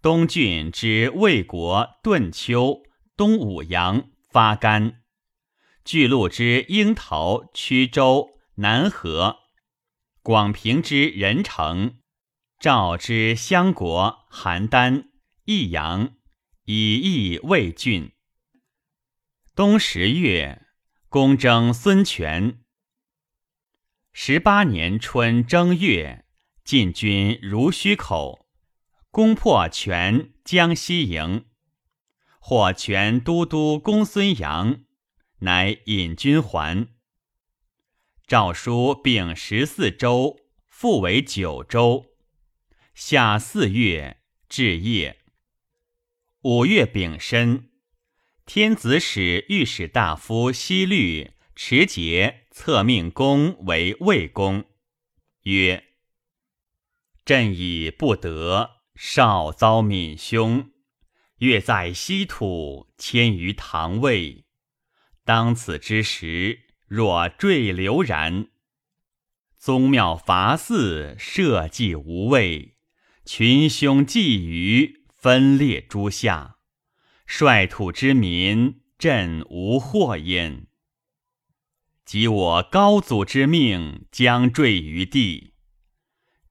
东郡之魏国、顿丘、东武阳、发干，巨鹿之鹰桃、曲州、南河，广平之任城。赵之襄国、邯郸、益阳，以邑魏郡。冬十月，公征孙权。十八年春正月，进军如须口，攻破权江西营，获权都督公孙阳，乃引军还。诏书并十四州，复为九州。夏四月，至夜。五月丙申，天子使御史大夫西律持节册命公为魏公，曰：“朕已不得，少遭闵凶，越在西土，迁于唐魏。当此之时，若坠流然，宗庙伐祀，社稷无畏。”群凶觊觎，分裂诸夏，率土之民，朕无祸焉。及我高祖之命将坠于地，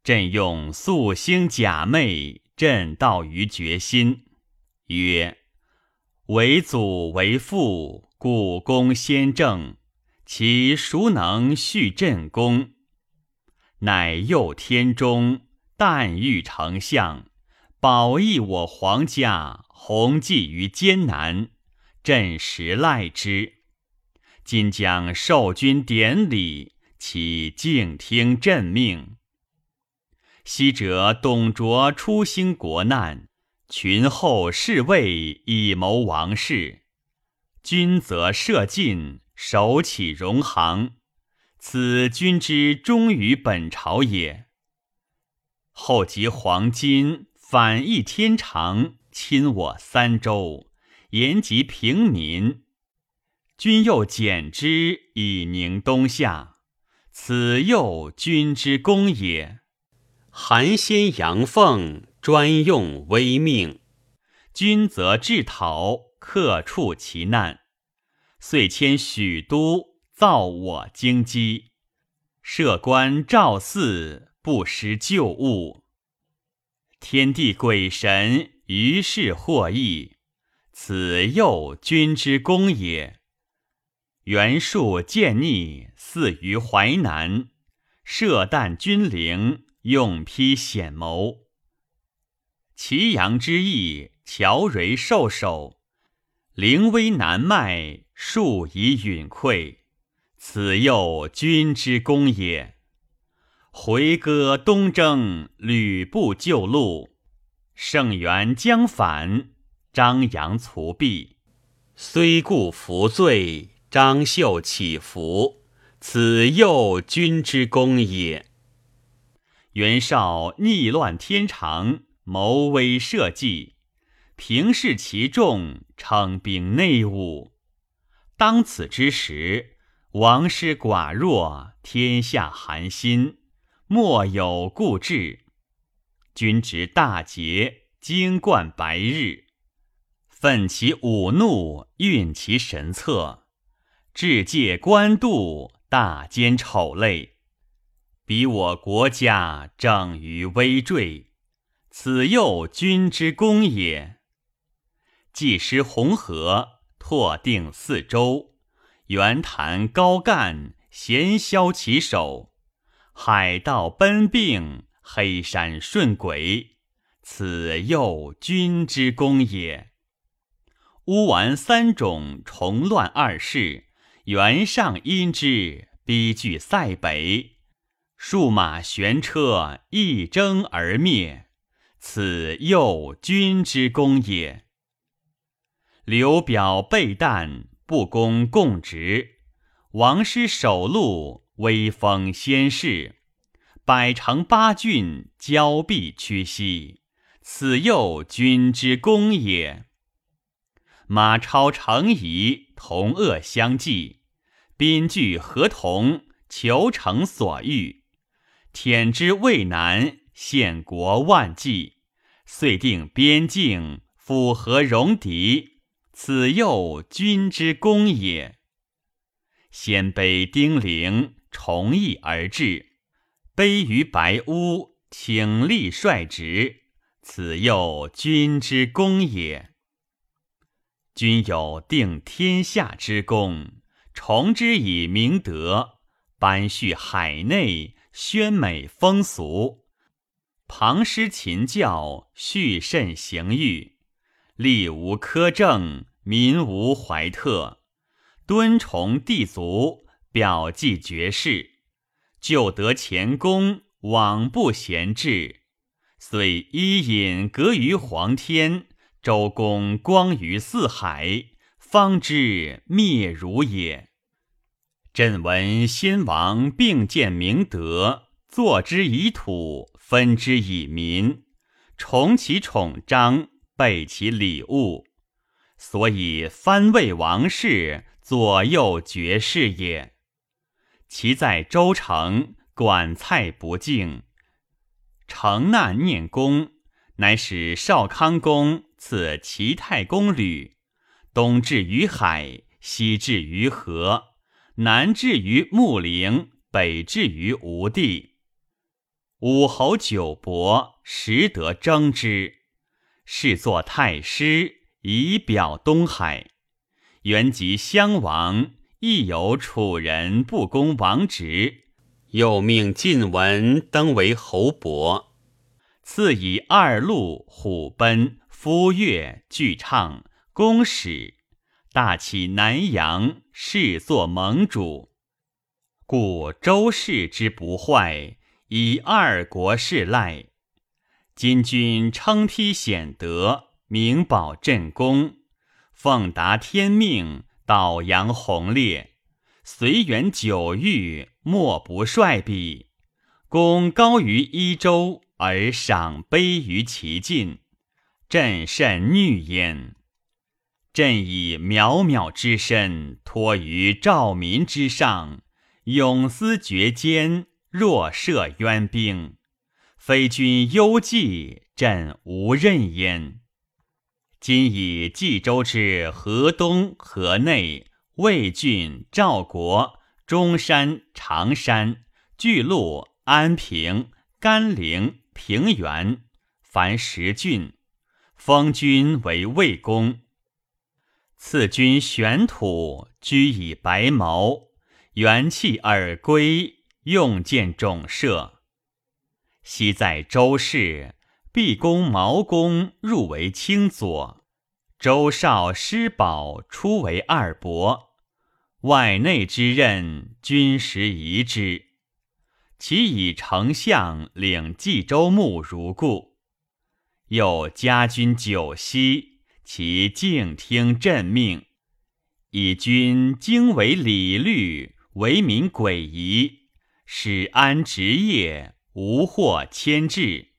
朕用素星假寐，朕道于决心，曰：为祖为父，故功先正，其孰能续朕功？乃佑天中。但欲丞相保益我皇家，弘济于艰难，朕实赖之。今将受君典礼，岂静听朕命？昔者董卓出兴国难，群后侍卫以谋王室，君则射尽，手起戎行，此君之忠于本朝也。后及黄巾，反义天长，侵我三州，延及平民，君又减之以宁冬夏，此又君之功也。寒仙阳奉，专用微命，君则制讨，克处其难，遂迁许都，造我京畿，设官赵祀，不失旧物。天地鬼神于是获益，此又君之功也。袁术见逆，似于淮南，设旦君陵。用披显谋，祁阳之役，乔蕤受首，临危难迈，数以允溃。此又君之功也。回戈东征，吕布救路，盛元将反，张扬卒毙。虽故服罪，张绣起伏，此又君之功也。袁绍逆乱天长，谋威社稷，平视其众，称兵内务。当此之时，王师寡弱，天下寒心，莫有固志。君执大节，经贯白日，奋其武怒，运其神策，致戒官渡，大奸丑类。比我国家正于危坠，此又君之功也。既失红河，拓定四周，袁谭高干，咸枭其首，海盗奔并，黑山顺轨，此又君之功也。乌丸三种，重乱二世，袁尚因之，逼据塞北。数马悬车，一征而灭，此又君之功也。刘表备旦，不攻共直，王师守路，威风先逝，百城八郡交臂屈膝，此又君之功也。马超、程颐同恶相济，宾聚合同，求成所欲。遣之渭南，献国万计，遂定边境，符合戎狄，此又君之功也。鲜卑丁零，从义而至，卑于白屋，请立率直，此又君之功也。君有定天下之功，崇之以明德，颁叙海内。宣美风俗，旁施勤教，恤慎刑狱，吏无苛政，民无怀特，敦崇帝族，表记绝世，就得前功，往不闲置，遂伊尹隔于黄天，周公光于四海，方知灭汝也。朕闻先王并建明德，坐之以土，分之以民，崇其宠章，备其礼物，所以藩位王室，左右爵士也。其在周城，管蔡不敬，承纳念功，乃使少康公赐齐太公履，东至于海，西至于河。南至于穆陵，北至于吴地，武侯九伯实得征之，是作太师，以表东海。原及襄王，亦有楚人不攻王直，又命晋文登为侯伯，赐以二路、虎贲、夫乐、巨唱、公使。大起南阳，视作盟主，故周氏之不坏，以二国事赖。今君称披显德，明保朕功，奉达天命，导扬宏烈，随缘九域，莫不率比。功高于一州，而赏卑于其境，朕甚恧焉。朕以渺渺之身托于兆民之上，永思绝间，若涉渊兵。非君忧计，朕无任焉。今以冀州之河东、河内、魏郡、赵国、中山、常山、巨鹿、安平、甘陵、平原，凡十郡，封君为魏公。赐君玄土，居以白毛，元气而归，用见种射。昔在周氏，毕公、毛公入为卿佐，周少、师保出为二伯。外内之任，君实宜之。其以丞相领冀州牧如故。又家君九锡，其静听朕命，以君经为礼律，为民诡仪，使安职业。无或牵制，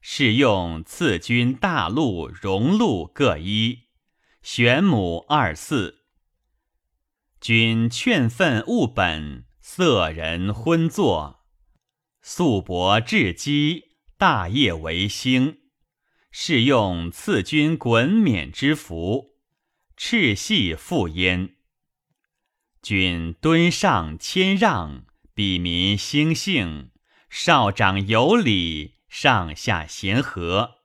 是用赐君大禄、荣禄各一，玄母二嗣。君劝愤务本，色人昏作，素帛至积，大业为兴。是用赐君衮冕之服，赤系复焉。君敦上谦让，比民兴幸。少长有礼，上下贤和，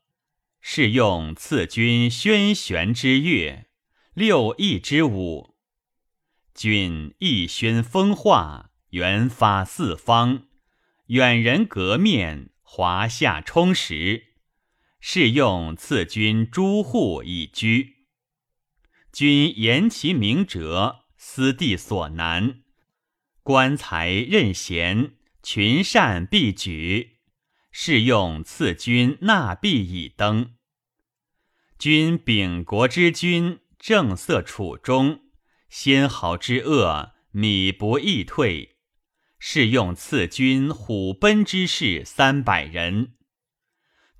是用赐君轩玄之乐，六艺之舞。君一宣风化，元发四方，远人革面，华夏充实。是用赐君诸户以居。君言其明哲，思地所难，官才任贤。群善必举，是用赐君纳币以登。君秉国之君，正色处中，先豪之恶，米不易退。是用赐君虎贲之士三百人。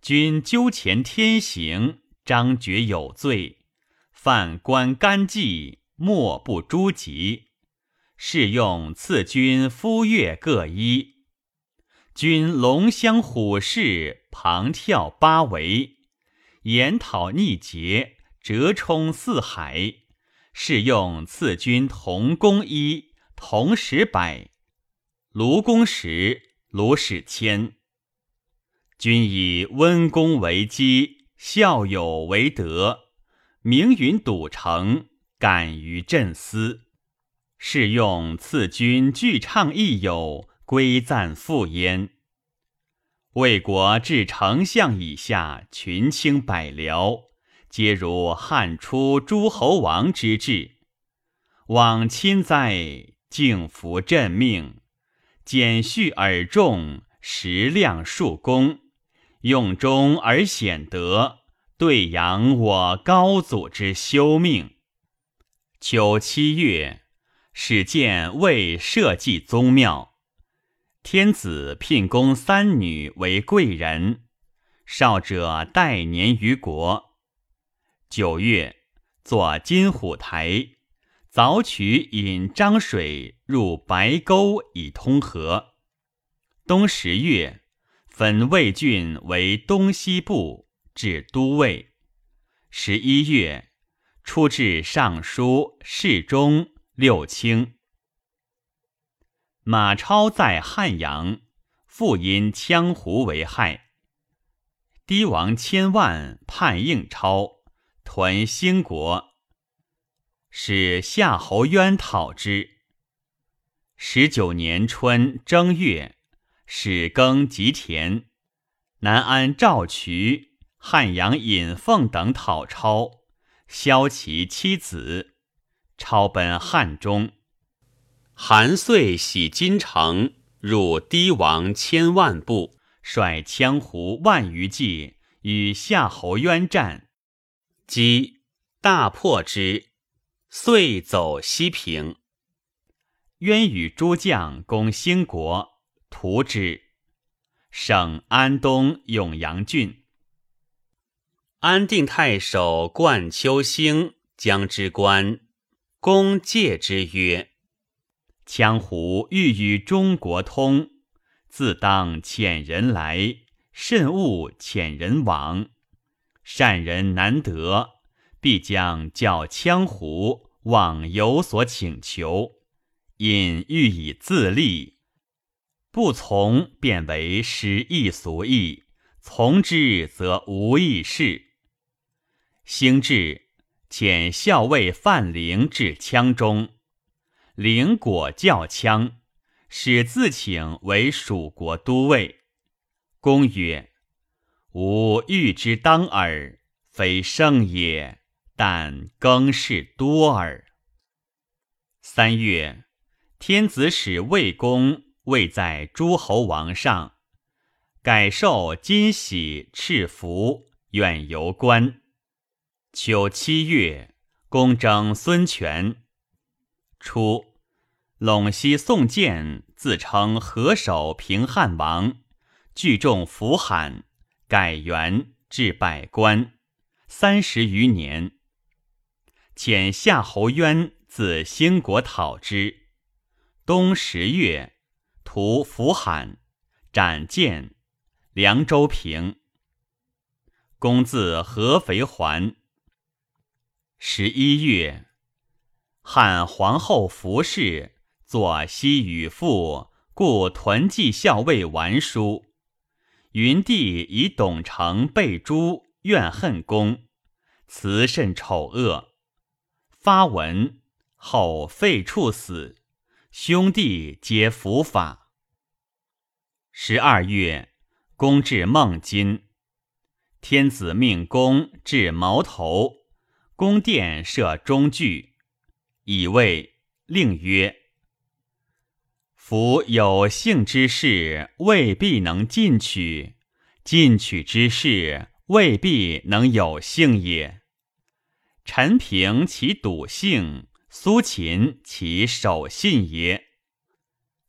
君纠前天行，张觉有罪，犯官干纪，莫不诛及。是用赐君夫月各一。君龙骧虎视，旁跳八围，研讨逆节，折冲四海。是用赐君同工一，同时百。卢公时，卢使谦。君以温公为基，孝友为德，明允笃诚，敢于振思。是用赐君具唱一友。归赞复焉。魏国至丞相以下，群卿百僚，皆如汉初诸侯王之志。往亲哉，敬服朕命，简序而重，实量数功，用忠而显德，对扬我高祖之修命。秋七月，始建魏社稷宗庙。天子聘公三女为贵人，少者待年于国。九月，作金虎台，凿渠引漳水入白沟以通河。冬十月，分魏郡为东西部，至都尉。十一月，出至尚书、侍中、六卿。马超在汉阳，复因羌胡为害。帝王千万叛应超，屯兴国，使夏侯渊讨之。十九年春正月，始耕吉田。南安赵渠、汉阳尹奉等讨超，削其妻子。超奔汉中。韩遂徙金城，入堤王千万部，率羌胡万余骑与夏侯渊战，击大破之。遂走西平。渊与诸将攻兴国，屠之。省安东永阳郡。安定太守冠丘兴将之官，公戒之曰：“羌胡欲与中国通，自当遣人来，慎勿遣人往。善人难得，必将教羌胡望有所请求，因欲以自立。不从，便为失义俗义；从之，则无义事。兴至。”遣校尉范陵至羌中，陵果教羌，使自请为蜀国都尉。公曰：“吾欲之当耳，非圣也，但更事多耳。”三月，天子使魏公位在诸侯王上，改授金玺赤符，远游观。秋七月，公征孙权。初，陇西宋建自称河首平汉王，聚众扶罕，改元至百官，三十余年。遣夏侯渊自兴国讨之。冬十月，屠扶罕，斩剑，凉州平。公自合肥还。十一月，汉皇后服氏作西与父故屯骑校尉完书，云帝以董承被诛，怨恨公，辞甚丑恶，发文后废处死，兄弟皆伏法。十二月，公至孟津，天子命公至矛头。宫殿设中具，以谓令曰：“夫有幸之事，未必能进取；进取之事，未必能有幸也。陈平其笃信，苏秦其守信也。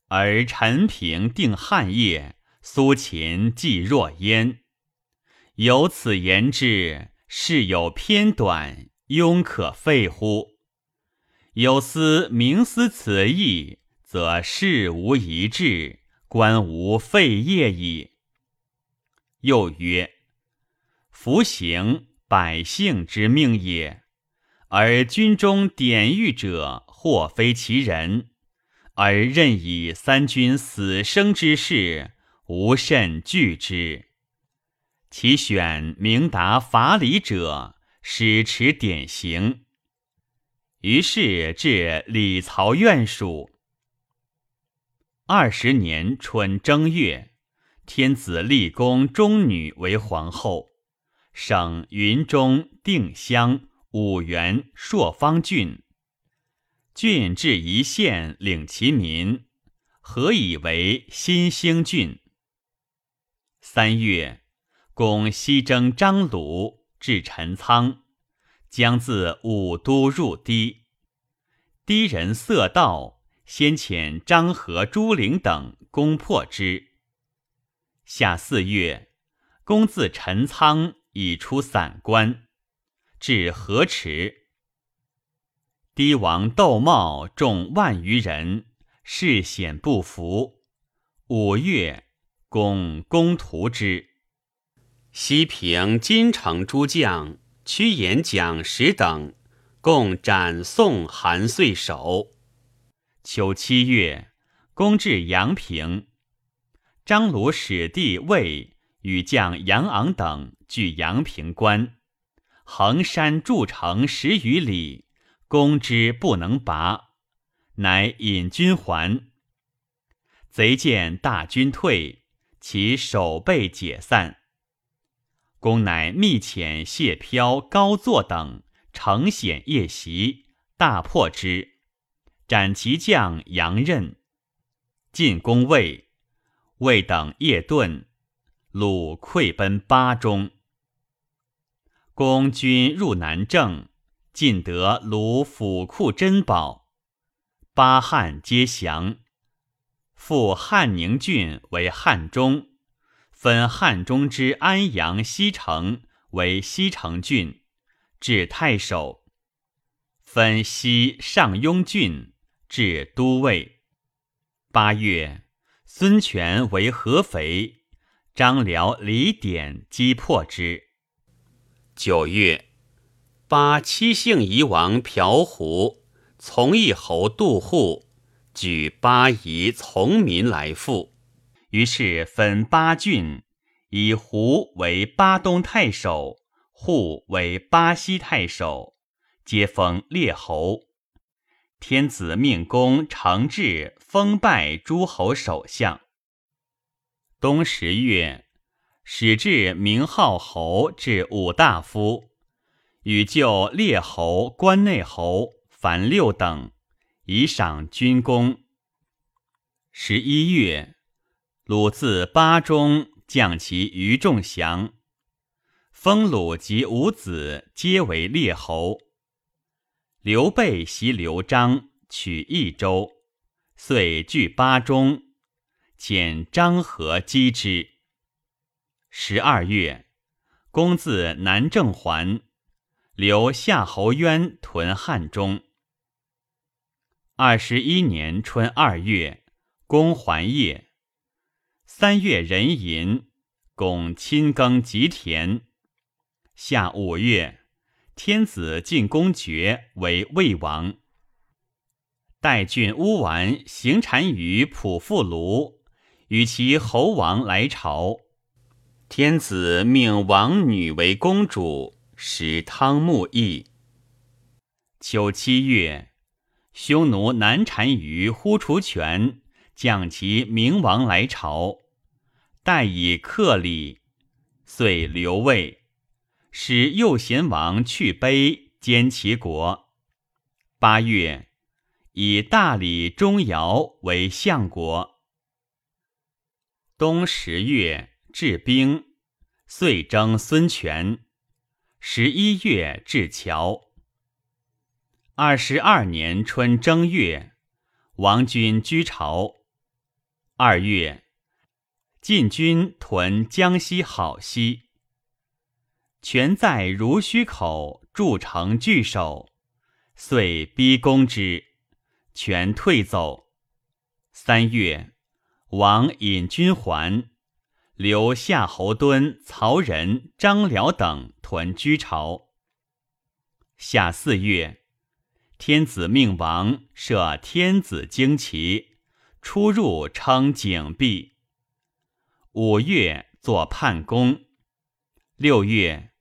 而陈平定汉业，苏秦既若焉。由此言之，事有偏短。”庸可废乎？有司明思此意，则事无一致，官无废业矣。又曰：服行百姓之命也，而军中典狱者，或非其人，而任以三军死生之事，无甚惧之。其选明达法理者。使持典型，于是至李曹院属。二十年春正月，天子立宫中女为皇后，省云中、定襄、五原、朔方郡，郡治一县，领其民，何以为新兴郡？三月，公西征张鲁。至陈仓，将自武都入堤。堤人色道，先遣张合、朱灵等攻破之。夏四月，公自陈仓已出散关，至河池。堤王窦茂众万余人，势险不服。五月，攻攻屠之。西平、金城诸将、屈延、蒋石等，共斩宋韩遂首。秋七月，攻至阳平，张鲁使弟魏与将杨昂等据阳平关，横山筑城十余里，攻之不能拔，乃引军还。贼见大军退，其守备解散。公乃密遣谢飘、高坐等乘险夜袭，大破之，斩其将杨任。进攻魏，魏等夜遁，鲁溃奔巴中。公军入南郑，尽得鲁府库珍宝，八汉皆降。复汉宁郡为汉中。分汉中之安阳西城为西城郡，置太守。分西上庸郡，至都尉。八月，孙权为合肥，张辽、李典击破之。九月，八七姓夷王朴胡从一侯杜户举八夷从民来附，于是分八郡，以胡为巴东太守，户为巴西太守。皆封列侯，天子命公承制封拜诸侯首相。冬十月，始置名号侯至五大夫，与就列侯、关内侯凡六等，以赏军功。十一月，鲁自巴中降其余众降，封鲁及五子皆为列侯。刘备袭刘璋，取益州，遂据巴中，遣张合击之。十二月，公自南郑还，留夏侯渊屯汉中。二十一年春二月，公还业。三月壬寅，公亲耕吉田。夏五月。天子进公爵为魏王，代郡乌丸行单于普复卢，与其侯王来朝。天子命王女为公主，使汤沐邑。秋七月，匈奴南单于呼除权将其明王来朝，待以克礼，遂留位。使右贤王去卑兼其国。八月，以大理钟繇为相国。冬十月，治兵，遂征孙权。十一月，至桥。二十二年春正月，王军居巢。二月，晋军屯江西好溪。权在如须口筑城据守，遂逼攻之，权退走。三月，王引军还，留夏侯惇、曹仁、张辽等屯居巢。夏四月，天子命王设天子旌旗，出入称景壁。五月，作叛公。六月，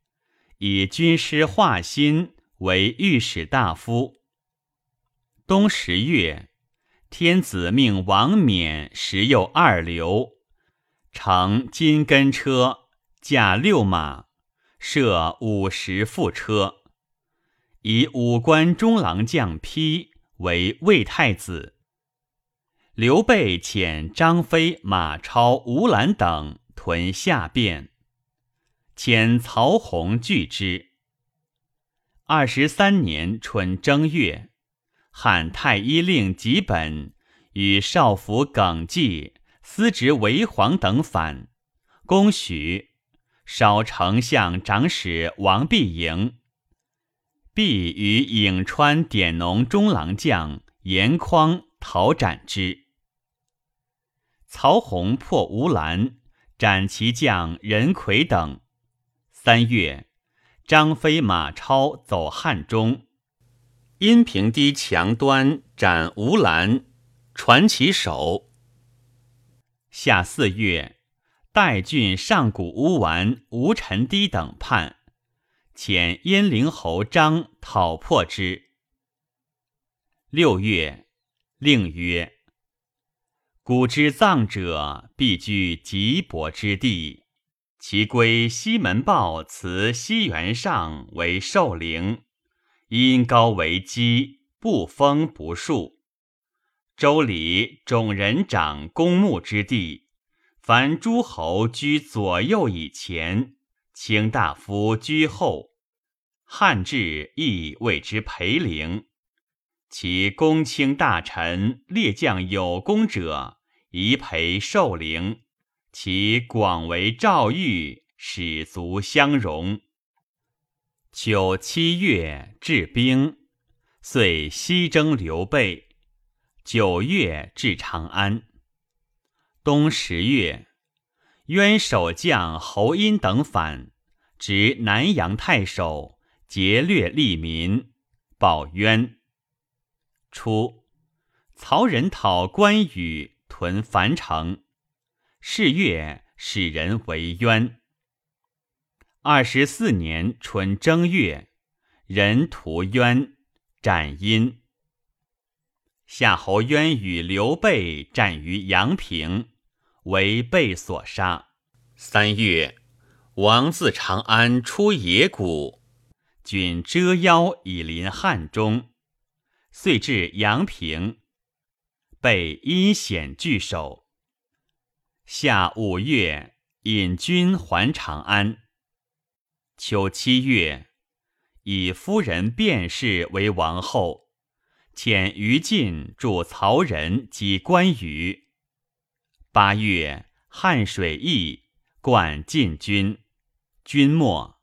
以军师华歆为御史大夫。冬十月，天子命王冕时右二流，乘金根车，驾六马，设五十副车，以五官中郎将丕为魏太子。刘备遣张飞、马超、吴兰等屯下汴。遣曹洪拒之。二十三年春正月，汉太医令吉本与少府耿纪、司职韦黄等反，攻许，少丞相长史王必迎。必与颍川典农中郎将严匡讨斩之。曹洪破吴兰，斩其将任奎等。三月，张飞、马超走汉中，阴平堤墙端斩吴兰，传其首。夏四月，代郡上古乌丸、吴沉堤等叛，遣燕陵侯张讨破之。六月，令曰：“古之葬者，必居极薄之地。”其归西门豹辞西园上为寿陵，因高为基，不封不树。周礼种人长公墓之地，凡诸侯居左右以前，卿大夫居后。汉制亦谓之陪陵。其公卿大臣列将有功者，宜陪寿陵。其广为诏谕，使族相容。九七月，治兵，遂西征刘备。九月至长安。冬十月，渊守将侯殷等反，执南阳太守，劫掠利民，报渊。初，曹仁讨关羽，屯樊城。是月，使人为渊。二十四年春正月，人屠渊，斩殷。夏侯渊与刘备战于阳平，为备所杀。三月，王自长安出野谷，军遮腰以临汉中，遂至阳平，备因险拒守。夏五月，引军还长安。秋七月，以夫人卞氏为王后，遣于禁助曹仁及关羽。八月，汉水邑，灌晋军，军没，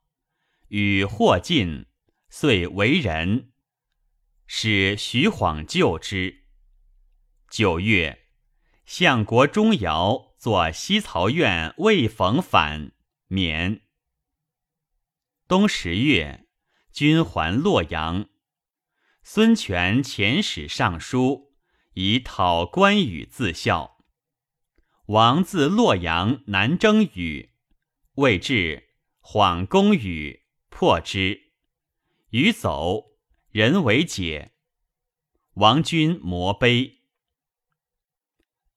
与霍晋，遂为人，使徐晃救之。九月，相国钟繇作西曹院魏逢反，免。冬十月，军还洛阳。孙权遣使上书，以讨关羽自效。王自洛阳南征羽，未至，缓攻羽，破之。羽走，人为解。王军摩碑。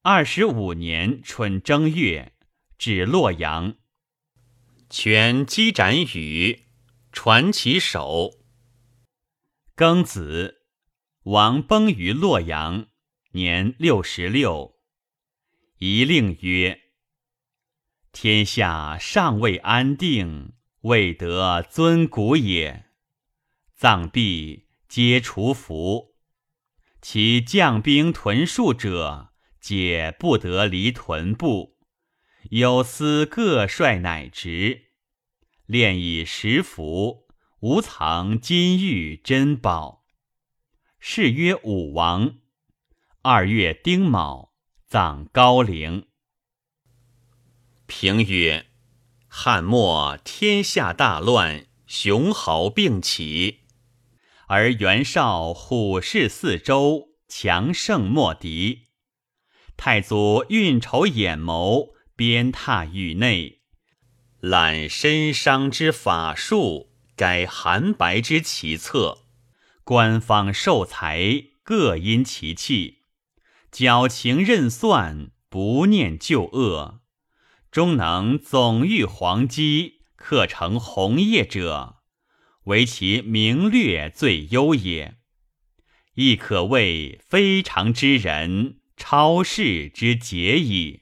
二十五年春正月，至洛阳。权击斩羽，传其首。庚子，王崩于洛阳，年六十六。一令曰：“天下尚未安定，未得尊古也。葬毕，皆除服。其将兵屯戍者，皆不得离屯部。”有司各率乃职，练以食服，无藏金玉珍宝。谥曰武王。二月丁卯，葬高陵。平曰：汉末天下大乱，雄豪并起，而袁绍虎视四周，强盛莫敌。太祖运筹眼谋。鞭挞狱内，览身伤之法术，改韩白之奇策。官方受财，各因其器，矫情任算，不念旧恶，终能总御黄鸡，刻成红叶者，唯其名略最优也。亦可谓非常之人，超世之杰矣。